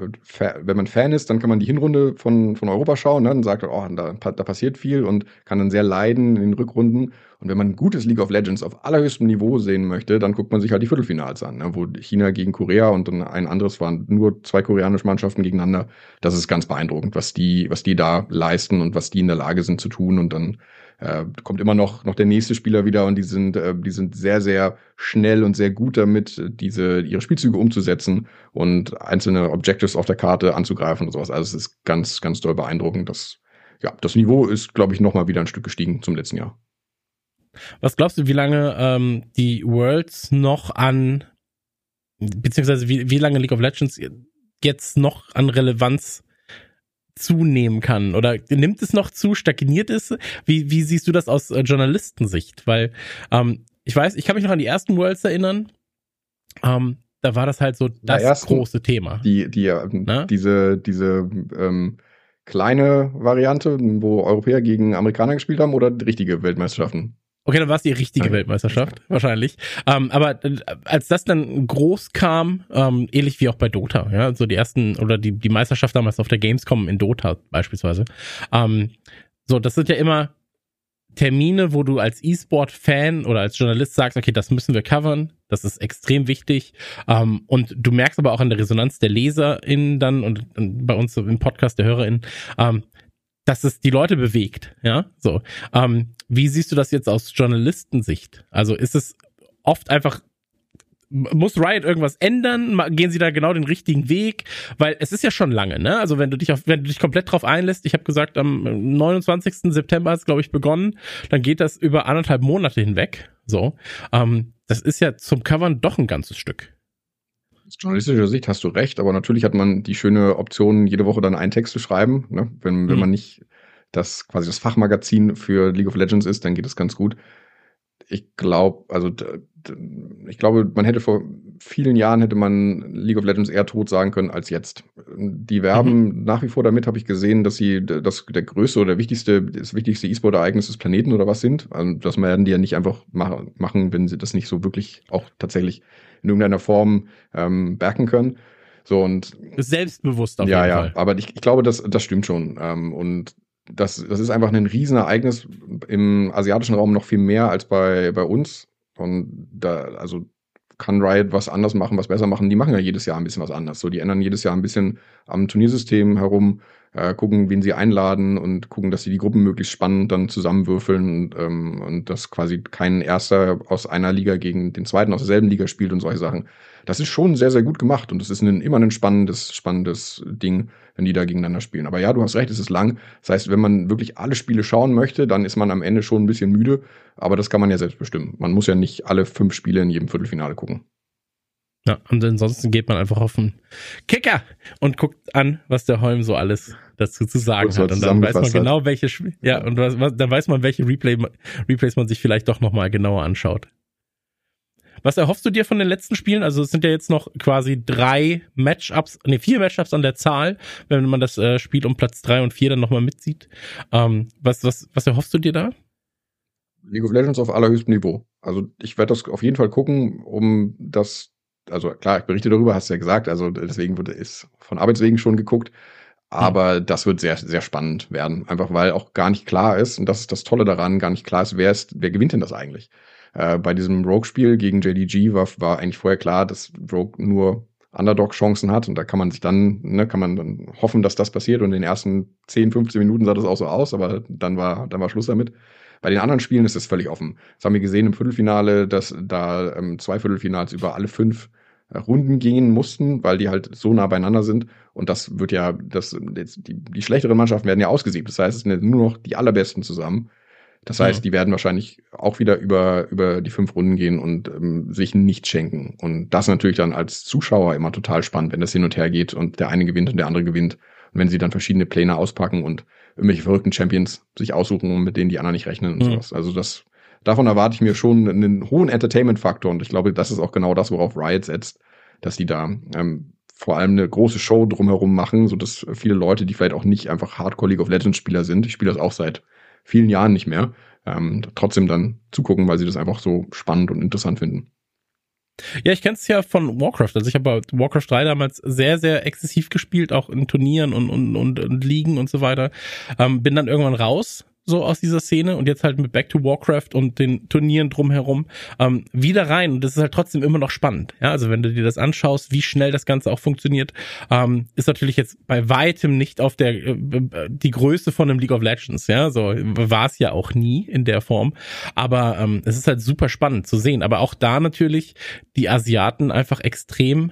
wenn man Fan ist, dann kann man die Hinrunde von von Europa schauen, ne? dann sagt oh, da, da passiert viel und kann dann sehr leiden in den Rückrunden. Und wenn man ein gutes League of Legends auf allerhöchstem Niveau sehen möchte, dann guckt man sich halt die Viertelfinals an, ne? wo China gegen Korea und dann ein anderes waren nur zwei koreanische Mannschaften gegeneinander. Das ist ganz beeindruckend, was die was die da leisten und was die in der Lage sind zu tun und dann äh, kommt immer noch, noch der nächste Spieler wieder und die sind, äh, die sind sehr, sehr schnell und sehr gut damit, diese, ihre Spielzüge umzusetzen und einzelne Objectives auf der Karte anzugreifen und sowas. Also es ist ganz, ganz doll beeindruckend. Das, ja, das Niveau ist, glaube ich, nochmal wieder ein Stück gestiegen zum letzten Jahr. Was glaubst du, wie lange ähm, die Worlds noch an, beziehungsweise wie, wie lange League of Legends jetzt noch an Relevanz zunehmen kann? Oder nimmt es noch zu, stagniert es? Wie, wie siehst du das aus äh, Journalistensicht? Weil ähm, ich weiß, ich kann mich noch an die ersten Worlds erinnern. Ähm, da war das halt so das ersten, große Thema. Die, die, äh, diese, diese ähm, kleine Variante, wo Europäer gegen Amerikaner gespielt haben oder richtige Weltmeisterschaften? Okay, dann war es die richtige okay. Weltmeisterschaft, wahrscheinlich. Ähm, aber äh, als das dann groß kam, ähm, ähnlich wie auch bei Dota, ja, so die ersten oder die, die Meisterschaft damals auf der Gamescom in Dota beispielsweise. Ähm, so, das sind ja immer Termine, wo du als E-Sport-Fan oder als Journalist sagst, okay, das müssen wir covern, das ist extrem wichtig. Ähm, und du merkst aber auch an der Resonanz der LeserInnen dann und, und bei uns im Podcast der HörerInnen, ähm, dass es die Leute bewegt, ja, so. Ähm, wie siehst du das jetzt aus Journalistensicht? Also ist es oft einfach muss Riot irgendwas ändern? Gehen sie da genau den richtigen Weg? Weil es ist ja schon lange, ne? Also wenn du dich auf, wenn du dich komplett drauf einlässt, ich habe gesagt, am 29. September hat es, glaube ich, begonnen, dann geht das über anderthalb Monate hinweg. So. Ähm, das ist ja zum Covern doch ein ganzes Stück. Aus journalistischer Sicht hast du recht, aber natürlich hat man die schöne Option, jede Woche dann einen Text zu schreiben. Ne? Wenn, wenn mhm. man nicht das quasi das Fachmagazin für League of Legends ist, dann geht es ganz gut. Ich glaube, also ich glaube, man hätte vor vielen Jahren hätte man League of Legends eher tot sagen können als jetzt. Die werben mhm. nach wie vor damit, habe ich gesehen, dass sie das der größte oder wichtigste, das wichtigste E-Sport-Ereignis des Planeten oder was sind. Also das werden die ja nicht einfach machen, wenn sie das nicht so wirklich auch tatsächlich in irgendeiner Form ähm, backen können. So und selbstbewusst auf ja, jeden ja, Fall. Ja, aber ich, ich glaube, das, das stimmt schon. Ähm, und das, das ist einfach ein Riesenereignis im asiatischen Raum noch viel mehr als bei, bei uns. Und da, also kann Riot was anders machen, was besser machen. Die machen ja jedes Jahr ein bisschen was anders. So, die ändern jedes Jahr ein bisschen am Turniersystem herum, äh, gucken, wen sie einladen und gucken, dass sie die Gruppen möglichst spannend dann zusammenwürfeln und, ähm, und dass quasi kein Erster aus einer Liga gegen den Zweiten aus derselben Liga spielt und solche Sachen. Das ist schon sehr, sehr gut gemacht und es ist ein, immer ein spannendes, spannendes Ding, wenn die da gegeneinander spielen. Aber ja, du hast recht, es ist lang. Das heißt, wenn man wirklich alle Spiele schauen möchte, dann ist man am Ende schon ein bisschen müde. Aber das kann man ja selbst bestimmen. Man muss ja nicht alle fünf Spiele in jedem Viertelfinale gucken. Ja, und ansonsten geht man einfach auf den Kicker und guckt an, was der Holm so alles dazu zu sagen hat. Und dann weiß man genau, welche, ja, und was, was, dann weiß man, welche Replay, Replays man sich vielleicht doch nochmal genauer anschaut. Was erhoffst du dir von den letzten Spielen? Also es sind ja jetzt noch quasi drei Matchups, nee, vier Matchups an der Zahl, wenn man das äh, Spiel um Platz drei und vier dann nochmal mitzieht. Ähm, was, was, was erhoffst du dir da? League of Legends auf allerhöchstem Niveau. Also ich werde das auf jeden Fall gucken, um das also klar, ich berichte darüber, hast du ja gesagt, also deswegen wurde es von Arbeitswegen schon geguckt. Aber mhm. das wird sehr, sehr spannend werden. Einfach weil auch gar nicht klar ist, und das ist das Tolle daran, gar nicht klar ist, wer ist, wer gewinnt denn das eigentlich? Äh, bei diesem Rogue-Spiel gegen JDG war, war eigentlich vorher klar, dass Rogue nur Underdog-Chancen hat. Und da kann man sich dann, ne, kann man dann hoffen, dass das passiert. Und in den ersten 10, 15 Minuten sah das auch so aus, aber dann war, dann war Schluss damit. Bei den anderen Spielen ist es völlig offen. Das haben wir gesehen im Viertelfinale, dass da ähm, zwei Viertelfinals über alle fünf äh, Runden gehen mussten, weil die halt so nah beieinander sind. Und das wird ja, das, die, die schlechteren Mannschaften werden ja ausgesiebt. Das heißt, es sind nur noch die allerbesten zusammen. Das heißt, die werden wahrscheinlich auch wieder über, über die fünf Runden gehen und ähm, sich nichts schenken. Und das natürlich dann als Zuschauer immer total spannend, wenn das hin und her geht und der eine gewinnt und der andere gewinnt. Und wenn sie dann verschiedene Pläne auspacken und irgendwelche verrückten Champions sich aussuchen, mit denen die anderen nicht rechnen und mhm. sowas. Also das, davon erwarte ich mir schon einen hohen Entertainment-Faktor und ich glaube, das ist auch genau das, worauf Riot setzt, dass die da ähm, vor allem eine große Show drumherum machen, so dass viele Leute, die vielleicht auch nicht einfach Hardcore League of Legends Spieler sind, ich spiele das auch seit vielen Jahren nicht mehr, ähm, trotzdem dann zugucken, weil sie das einfach so spannend und interessant finden. Ja, ich kenne es ja von Warcraft. Also ich habe Warcraft 3 damals sehr, sehr exzessiv gespielt, auch in Turnieren und, und, und, und Ligen und so weiter. Ähm, bin dann irgendwann raus so aus dieser Szene und jetzt halt mit Back to Warcraft und den Turnieren drumherum ähm, wieder rein und das ist halt trotzdem immer noch spannend. Ja, also wenn du dir das anschaust, wie schnell das Ganze auch funktioniert, ähm, ist natürlich jetzt bei weitem nicht auf der äh, die Größe von einem League of Legends. Ja, so war es ja auch nie in der Form, aber ähm, es ist halt super spannend zu sehen. Aber auch da natürlich die Asiaten einfach extrem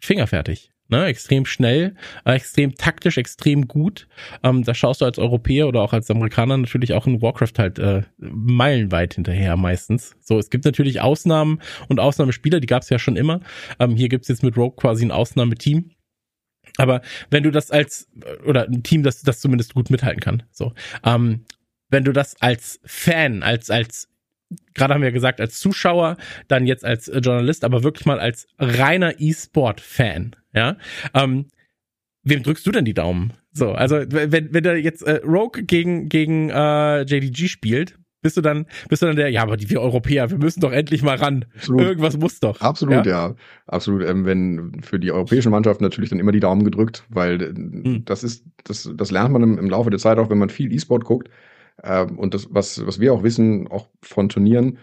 fingerfertig ne, extrem schnell, äh, extrem taktisch, extrem gut. Ähm, da schaust du als Europäer oder auch als Amerikaner natürlich auch in Warcraft halt äh, meilenweit hinterher meistens. So, es gibt natürlich Ausnahmen und Ausnahmespieler, die gab es ja schon immer. Ähm, hier gibt's jetzt mit Rogue quasi ein Ausnahmeteam. Aber wenn du das als, oder ein Team, das das zumindest gut mithalten kann, so, ähm, wenn du das als Fan, als, als gerade haben wir gesagt, als Zuschauer, dann jetzt als äh, Journalist, aber wirklich mal als reiner E-Sport-Fan, ja. Ähm, wem drückst du denn die Daumen? So, also wenn, wenn der jetzt äh, Rogue gegen, gegen äh, JDG spielt, bist du dann, bist du dann der, ja, aber die wir Europäer, wir müssen doch endlich mal ran. Absolut. Irgendwas muss doch. Absolut, ja. ja. Absolut. Ähm, wenn für die europäischen Mannschaften natürlich dann immer die Daumen gedrückt, weil äh, hm. das ist, das, das lernt man im, im Laufe der Zeit auch, wenn man viel E-Sport guckt ähm, und das, was, was wir auch wissen, auch von Turnieren,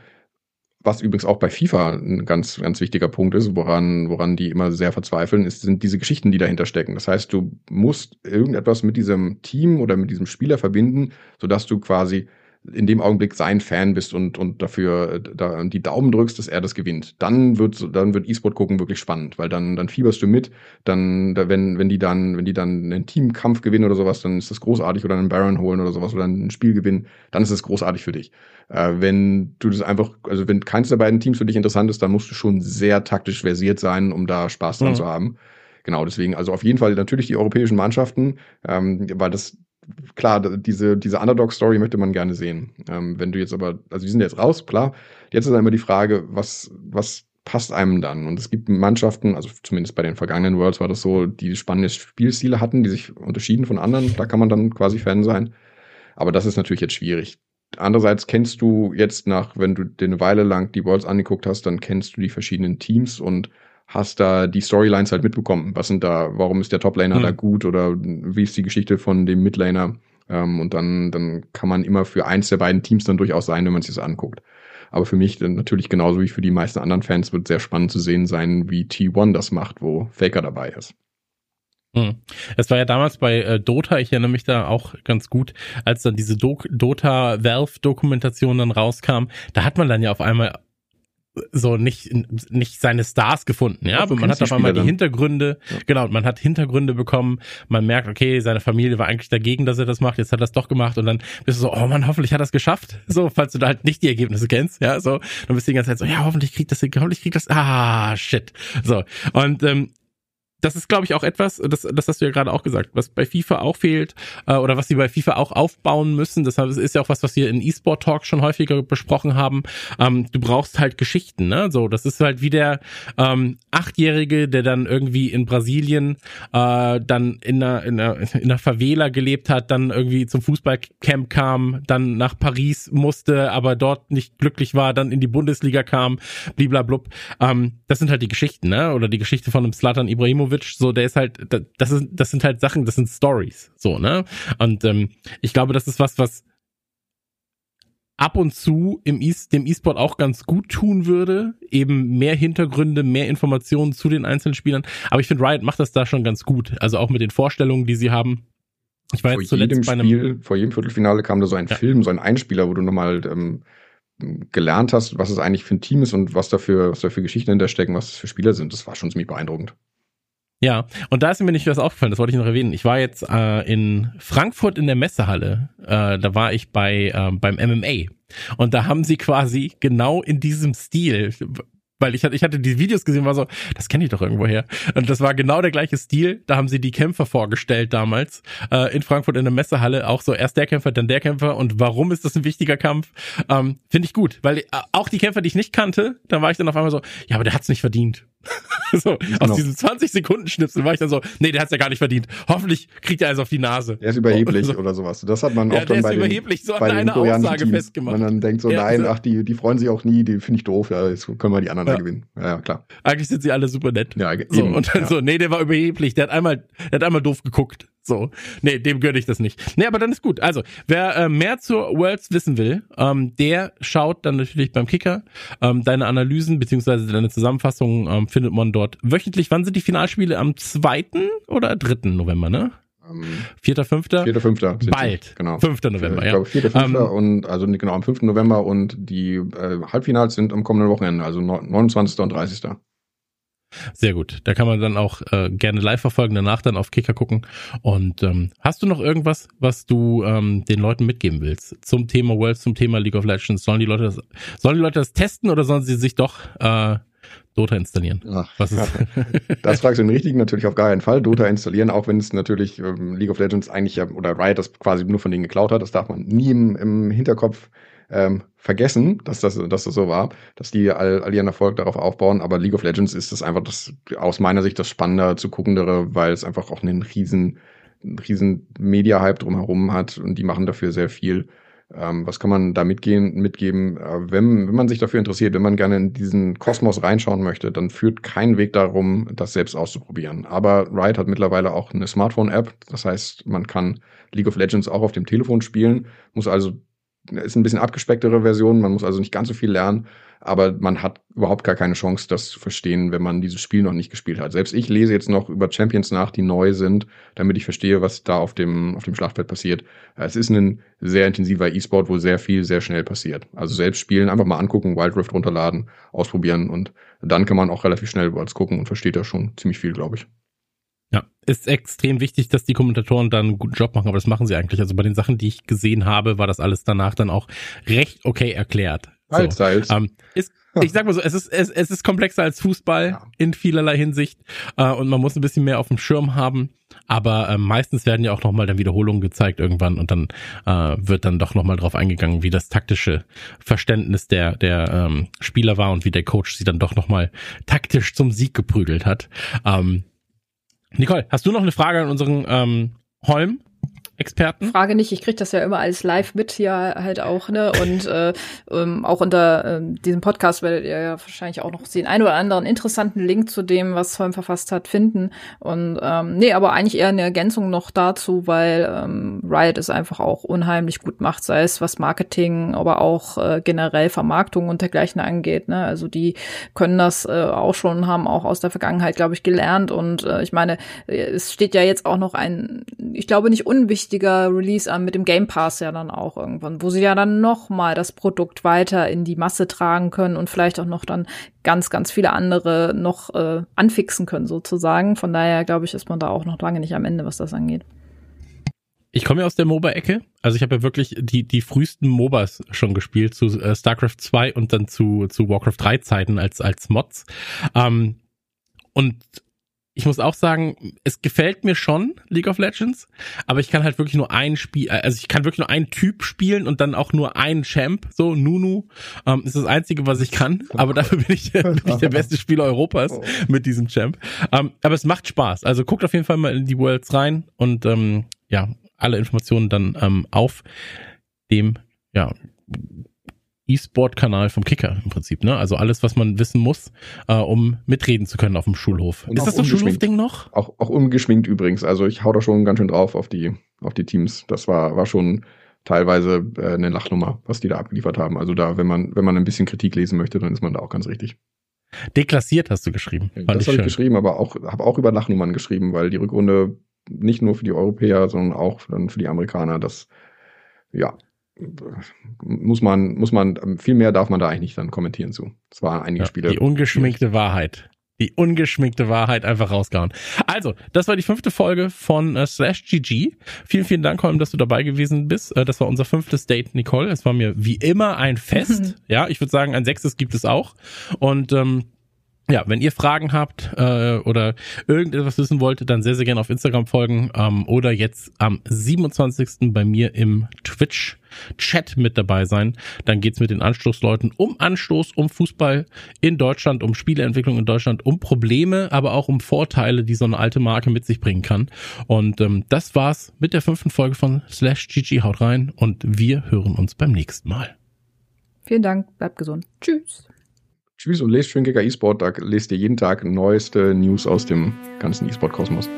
was übrigens auch bei FIFA ein ganz, ganz wichtiger Punkt ist, woran, woran die immer sehr verzweifeln, ist, sind diese Geschichten, die dahinter stecken. Das heißt, du musst irgendetwas mit diesem Team oder mit diesem Spieler verbinden, sodass du quasi in dem Augenblick sein Fan bist und, und dafür äh, da die Daumen drückst, dass er das gewinnt, dann wird dann wird E-Sport gucken wirklich spannend, weil dann dann fieberst du mit, dann da, wenn wenn die dann wenn die dann einen Teamkampf gewinnen oder sowas, dann ist das großartig oder einen Baron holen oder sowas oder ein Spiel gewinnen, dann ist es großartig für dich. Äh, wenn du das einfach, also wenn keins der beiden Teams für dich interessant ist, dann musst du schon sehr taktisch versiert sein, um da Spaß dran mhm. zu haben. Genau, deswegen also auf jeden Fall natürlich die europäischen Mannschaften, ähm, weil das klar, diese, diese Underdog-Story möchte man gerne sehen. Ähm, wenn du jetzt aber, also die sind jetzt raus, klar. Jetzt ist dann immer die Frage, was, was passt einem dann? Und es gibt Mannschaften, also zumindest bei den vergangenen Worlds war das so, die spannende Spielstile hatten, die sich unterschieden von anderen. Da kann man dann quasi Fan sein. Aber das ist natürlich jetzt schwierig. Andererseits kennst du jetzt nach, wenn du dir eine Weile lang die Worlds angeguckt hast, dann kennst du die verschiedenen Teams und hast da die Storylines halt mitbekommen. Was sind da, warum ist der Toplaner mhm. da gut oder wie ist die Geschichte von dem Midlaner? Ähm, und dann, dann kann man immer für eins der beiden Teams dann durchaus sein, wenn man sich das anguckt. Aber für mich natürlich genauso wie für die meisten anderen Fans wird sehr spannend zu sehen sein, wie T1 das macht, wo Faker dabei ist. Hm. Es war ja damals bei äh, Dota, ich erinnere mich da auch ganz gut, als dann diese Do Dota Valve Dokumentation dann rauskam, da hat man dann ja auf einmal so nicht nicht seine Stars gefunden, ja, aber man hat auf einmal die Hintergründe, ja. genau, man hat Hintergründe bekommen, man merkt, okay, seine Familie war eigentlich dagegen, dass er das macht, jetzt hat er es doch gemacht und dann bist du so, oh man, hoffentlich hat er es geschafft, so, falls du da halt nicht die Ergebnisse kennst, ja, so, dann bist du die ganze Zeit so, ja, hoffentlich kriegt das, hoffentlich kriegt das, ah, shit, so, und ähm, das ist, glaube ich, auch etwas, das, das hast du ja gerade auch gesagt, was bei FIFA auch fehlt äh, oder was sie bei FIFA auch aufbauen müssen. Das ist ja auch was, was wir in E-Sport Talk schon häufiger besprochen haben. Ähm, du brauchst halt Geschichten, ne? So, das ist halt wie der ähm, Achtjährige, der dann irgendwie in Brasilien äh, dann in einer, in, einer, in einer Favela gelebt hat, dann irgendwie zum Fußballcamp kam, dann nach Paris musste, aber dort nicht glücklich war, dann in die Bundesliga kam, bliblablub. Ähm, das sind halt die Geschichten, ne? Oder die Geschichte von einem Slatan Ibrahimovic Ibrahimovic, so der ist halt, das ist, das sind halt Sachen, das sind Stories, so ne. Und ähm, ich glaube, das ist was, was ab und zu im e dem E-Sport auch ganz gut tun würde. Eben mehr Hintergründe, mehr Informationen zu den einzelnen Spielern. Aber ich finde, Riot macht das da schon ganz gut. Also auch mit den Vorstellungen, die sie haben. Ich war vor jetzt zuletzt jedem bei einem Spiel, vor jedem Viertelfinale kam da so ein ja. Film, so ein Einspieler, wo du nochmal ähm, gelernt hast, was es eigentlich für ein Team ist und was dafür, was da für Geschichten hinterstecken, was es für Spieler sind. Das war schon ziemlich beeindruckend. Ja, und da ist mir nicht was aufgefallen, das wollte ich noch erwähnen. Ich war jetzt äh, in Frankfurt in der Messehalle, äh, da war ich bei äh, beim MMA und da haben sie quasi genau in diesem Stil, weil ich hatte, ich hatte die Videos gesehen, war so, das kenne ich doch irgendwo her. Und das war genau der gleiche Stil. Da haben sie die Kämpfer vorgestellt damals äh, in Frankfurt in der Messehalle. Auch so erst der Kämpfer, dann der Kämpfer. Und warum ist das ein wichtiger Kampf? Ähm, Finde ich gut, weil äh, auch die Kämpfer, die ich nicht kannte, da war ich dann auf einmal so, ja, aber der hat's nicht verdient. so, genau. aus diesem 20 Sekunden Schnipsel war ich dann so, nee, der hat's ja gar nicht verdient. Hoffentlich kriegt er also auf die Nase. Er ist überheblich so. oder sowas. Das hat man ja, auch dann bei den, so bei den Aussage festgemacht. Man dann denkt so, ja, nein, ach, die, die freuen sich auch nie, die finde ich doof, ja, jetzt können wir die anderen ja. gewinnen. Ja, klar. Eigentlich sind sie alle super nett. Ja, eben, so, und dann so, nee, der war überheblich, der hat einmal, der hat einmal doof geguckt. So, nee, dem gönne ich das nicht. Nee, aber dann ist gut. Also, wer äh, mehr zur Worlds wissen will, ähm, der schaut dann natürlich beim Kicker. Ähm, deine Analysen beziehungsweise deine Zusammenfassungen ähm, findet man dort wöchentlich. Wann sind die Finalspiele? Am zweiten oder dritten November, ne? Vierter, fünfter? Vierter, fünfter. Bald. Genau. Fünfter November, ich ja. glaube, vierter, fünfter um, ähm, und, also genau, am fünften November und die äh, Halbfinals sind am kommenden Wochenende, also 29. und 30. Sehr gut. Da kann man dann auch äh, gerne live verfolgen, danach dann auf Kicker gucken. Und ähm, hast du noch irgendwas, was du ähm, den Leuten mitgeben willst zum Thema Worlds, zum Thema League of Legends? Sollen die Leute das, sollen die Leute das testen oder sollen sie sich doch äh, Dota installieren? Ach, Was ist? das fragst du den richtigen natürlich auf gar keinen Fall. Dota installieren, auch wenn es natürlich ähm, League of Legends eigentlich oder Riot das quasi nur von denen geklaut hat, das darf man nie im, im Hinterkopf ähm, vergessen, dass das, dass das so war, dass die all, all ihren Erfolg darauf aufbauen. Aber League of Legends ist das einfach das, aus meiner Sicht das spannender zu guckendere, weil es einfach auch einen riesen, riesen Media-Hype drumherum hat und die machen dafür sehr viel. Ähm, was kann man da mitgehen, mitgeben? Äh, wenn, wenn man sich dafür interessiert, wenn man gerne in diesen Kosmos reinschauen möchte, dann führt kein Weg darum, das selbst auszuprobieren. Aber Riot hat mittlerweile auch eine Smartphone-App. Das heißt, man kann League of Legends auch auf dem Telefon spielen, muss also ist ein bisschen abgespecktere Version, man muss also nicht ganz so viel lernen, aber man hat überhaupt gar keine Chance, das zu verstehen, wenn man dieses Spiel noch nicht gespielt hat. Selbst ich lese jetzt noch über Champions nach, die neu sind, damit ich verstehe, was da auf dem, auf dem Schlachtfeld passiert. Es ist ein sehr intensiver E-Sport, wo sehr viel sehr schnell passiert. Also selbst spielen, einfach mal angucken, Wild Rift runterladen, ausprobieren und dann kann man auch relativ schnell Worlds gucken und versteht da schon ziemlich viel, glaube ich. Ja, ist extrem wichtig, dass die Kommentatoren dann einen guten Job machen, aber das machen sie eigentlich. Also bei den Sachen, die ich gesehen habe, war das alles danach dann auch recht okay erklärt. So, Teils. Ähm, ist, ich sag mal so, es ist, es, es ist komplexer als Fußball ja. in vielerlei Hinsicht äh, und man muss ein bisschen mehr auf dem Schirm haben. Aber äh, meistens werden ja auch nochmal dann Wiederholungen gezeigt irgendwann und dann äh, wird dann doch nochmal drauf eingegangen, wie das taktische Verständnis der, der ähm, Spieler war und wie der Coach sie dann doch nochmal taktisch zum Sieg geprügelt hat. Ähm, Nicole, hast du noch eine Frage an unseren ähm, Holm? Experten? Frage nicht, ich kriege das ja immer alles live mit hier halt auch, ne? Und äh, ähm, auch unter äh, diesem Podcast werdet ihr ja wahrscheinlich auch noch den ein oder anderen interessanten Link zu dem, was Holm verfasst hat, finden. Und ähm, nee, aber eigentlich eher eine Ergänzung noch dazu, weil ähm, Riot es einfach auch unheimlich gut macht, sei es was Marketing, aber auch äh, generell Vermarktung und dergleichen angeht. Ne? Also die können das äh, auch schon, haben auch aus der Vergangenheit, glaube ich, gelernt. Und äh, ich meine, es steht ja jetzt auch noch ein, ich glaube, nicht unwichtig wichtiger Release an mit dem Game Pass ja dann auch irgendwann, wo sie ja dann noch mal das Produkt weiter in die Masse tragen können und vielleicht auch noch dann ganz, ganz viele andere noch äh, anfixen können sozusagen. Von daher glaube ich, ist man da auch noch lange nicht am Ende, was das angeht. Ich komme ja aus der MOBA-Ecke. Also ich habe ja wirklich die, die frühesten MOBAs schon gespielt, zu äh, StarCraft 2 und dann zu, zu Warcraft 3 Zeiten als, als Mods. Ähm, und ich muss auch sagen, es gefällt mir schon League of Legends, aber ich kann halt wirklich nur ein Spiel, äh, also ich kann wirklich nur einen Typ spielen und dann auch nur einen Champ, so Nunu, ähm, ist das einzige, was ich kann, aber dafür bin ich, bin ich der beste Spieler Europas oh. mit diesem Champ. Ähm, aber es macht Spaß, also guckt auf jeden Fall mal in die Worlds rein und ähm, ja, alle Informationen dann ähm, auf dem ja E-Sport-Kanal vom Kicker im Prinzip, ne? Also alles, was man wissen muss, äh, um mitreden zu können auf dem Schulhof. Und ist das das Schulhof-Ding noch? Auch, auch ungeschminkt übrigens. Also ich hau da schon ganz schön drauf auf die, auf die Teams. Das war, war schon teilweise äh, eine Lachnummer, was die da abgeliefert haben. Also da, wenn man, wenn man ein bisschen Kritik lesen möchte, dann ist man da auch ganz richtig. Deklassiert hast du geschrieben. Fand das habe ich geschrieben, aber auch habe auch über Lachnummern geschrieben, weil die Rückrunde nicht nur für die Europäer, sondern auch dann für die Amerikaner, das ja muss man muss man viel mehr darf man da eigentlich nicht dann kommentieren zu. Es waren einige ja, Spiele. Die ungeschminkte Wahrheit die ungeschminkte Wahrheit einfach rausgehauen. Also, das war die fünfte Folge von äh, Slash GG. Vielen, vielen Dank, Holm, dass du dabei gewesen bist. Äh, das war unser fünftes Date, Nicole. Es war mir wie immer ein Fest. ja, ich würde sagen, ein sechstes gibt es auch. Und ähm, ja, wenn ihr Fragen habt äh, oder irgendetwas wissen wollt, dann sehr, sehr gerne auf Instagram folgen ähm, oder jetzt am 27. bei mir im Twitch-Chat mit dabei sein. Dann geht's mit den Anstoßleuten um Anstoß, um Fußball in Deutschland, um Spieleentwicklung in Deutschland, um Probleme, aber auch um Vorteile, die so eine alte Marke mit sich bringen kann. Und ähm, das war's mit der fünften Folge von Slash GG Haut rein und wir hören uns beim nächsten Mal. Vielen Dank, bleibt gesund. Tschüss. Tschüss und lest schön Kicker E-Sport. Da lest ihr jeden Tag neueste News aus dem ganzen E-Sport-Kosmos.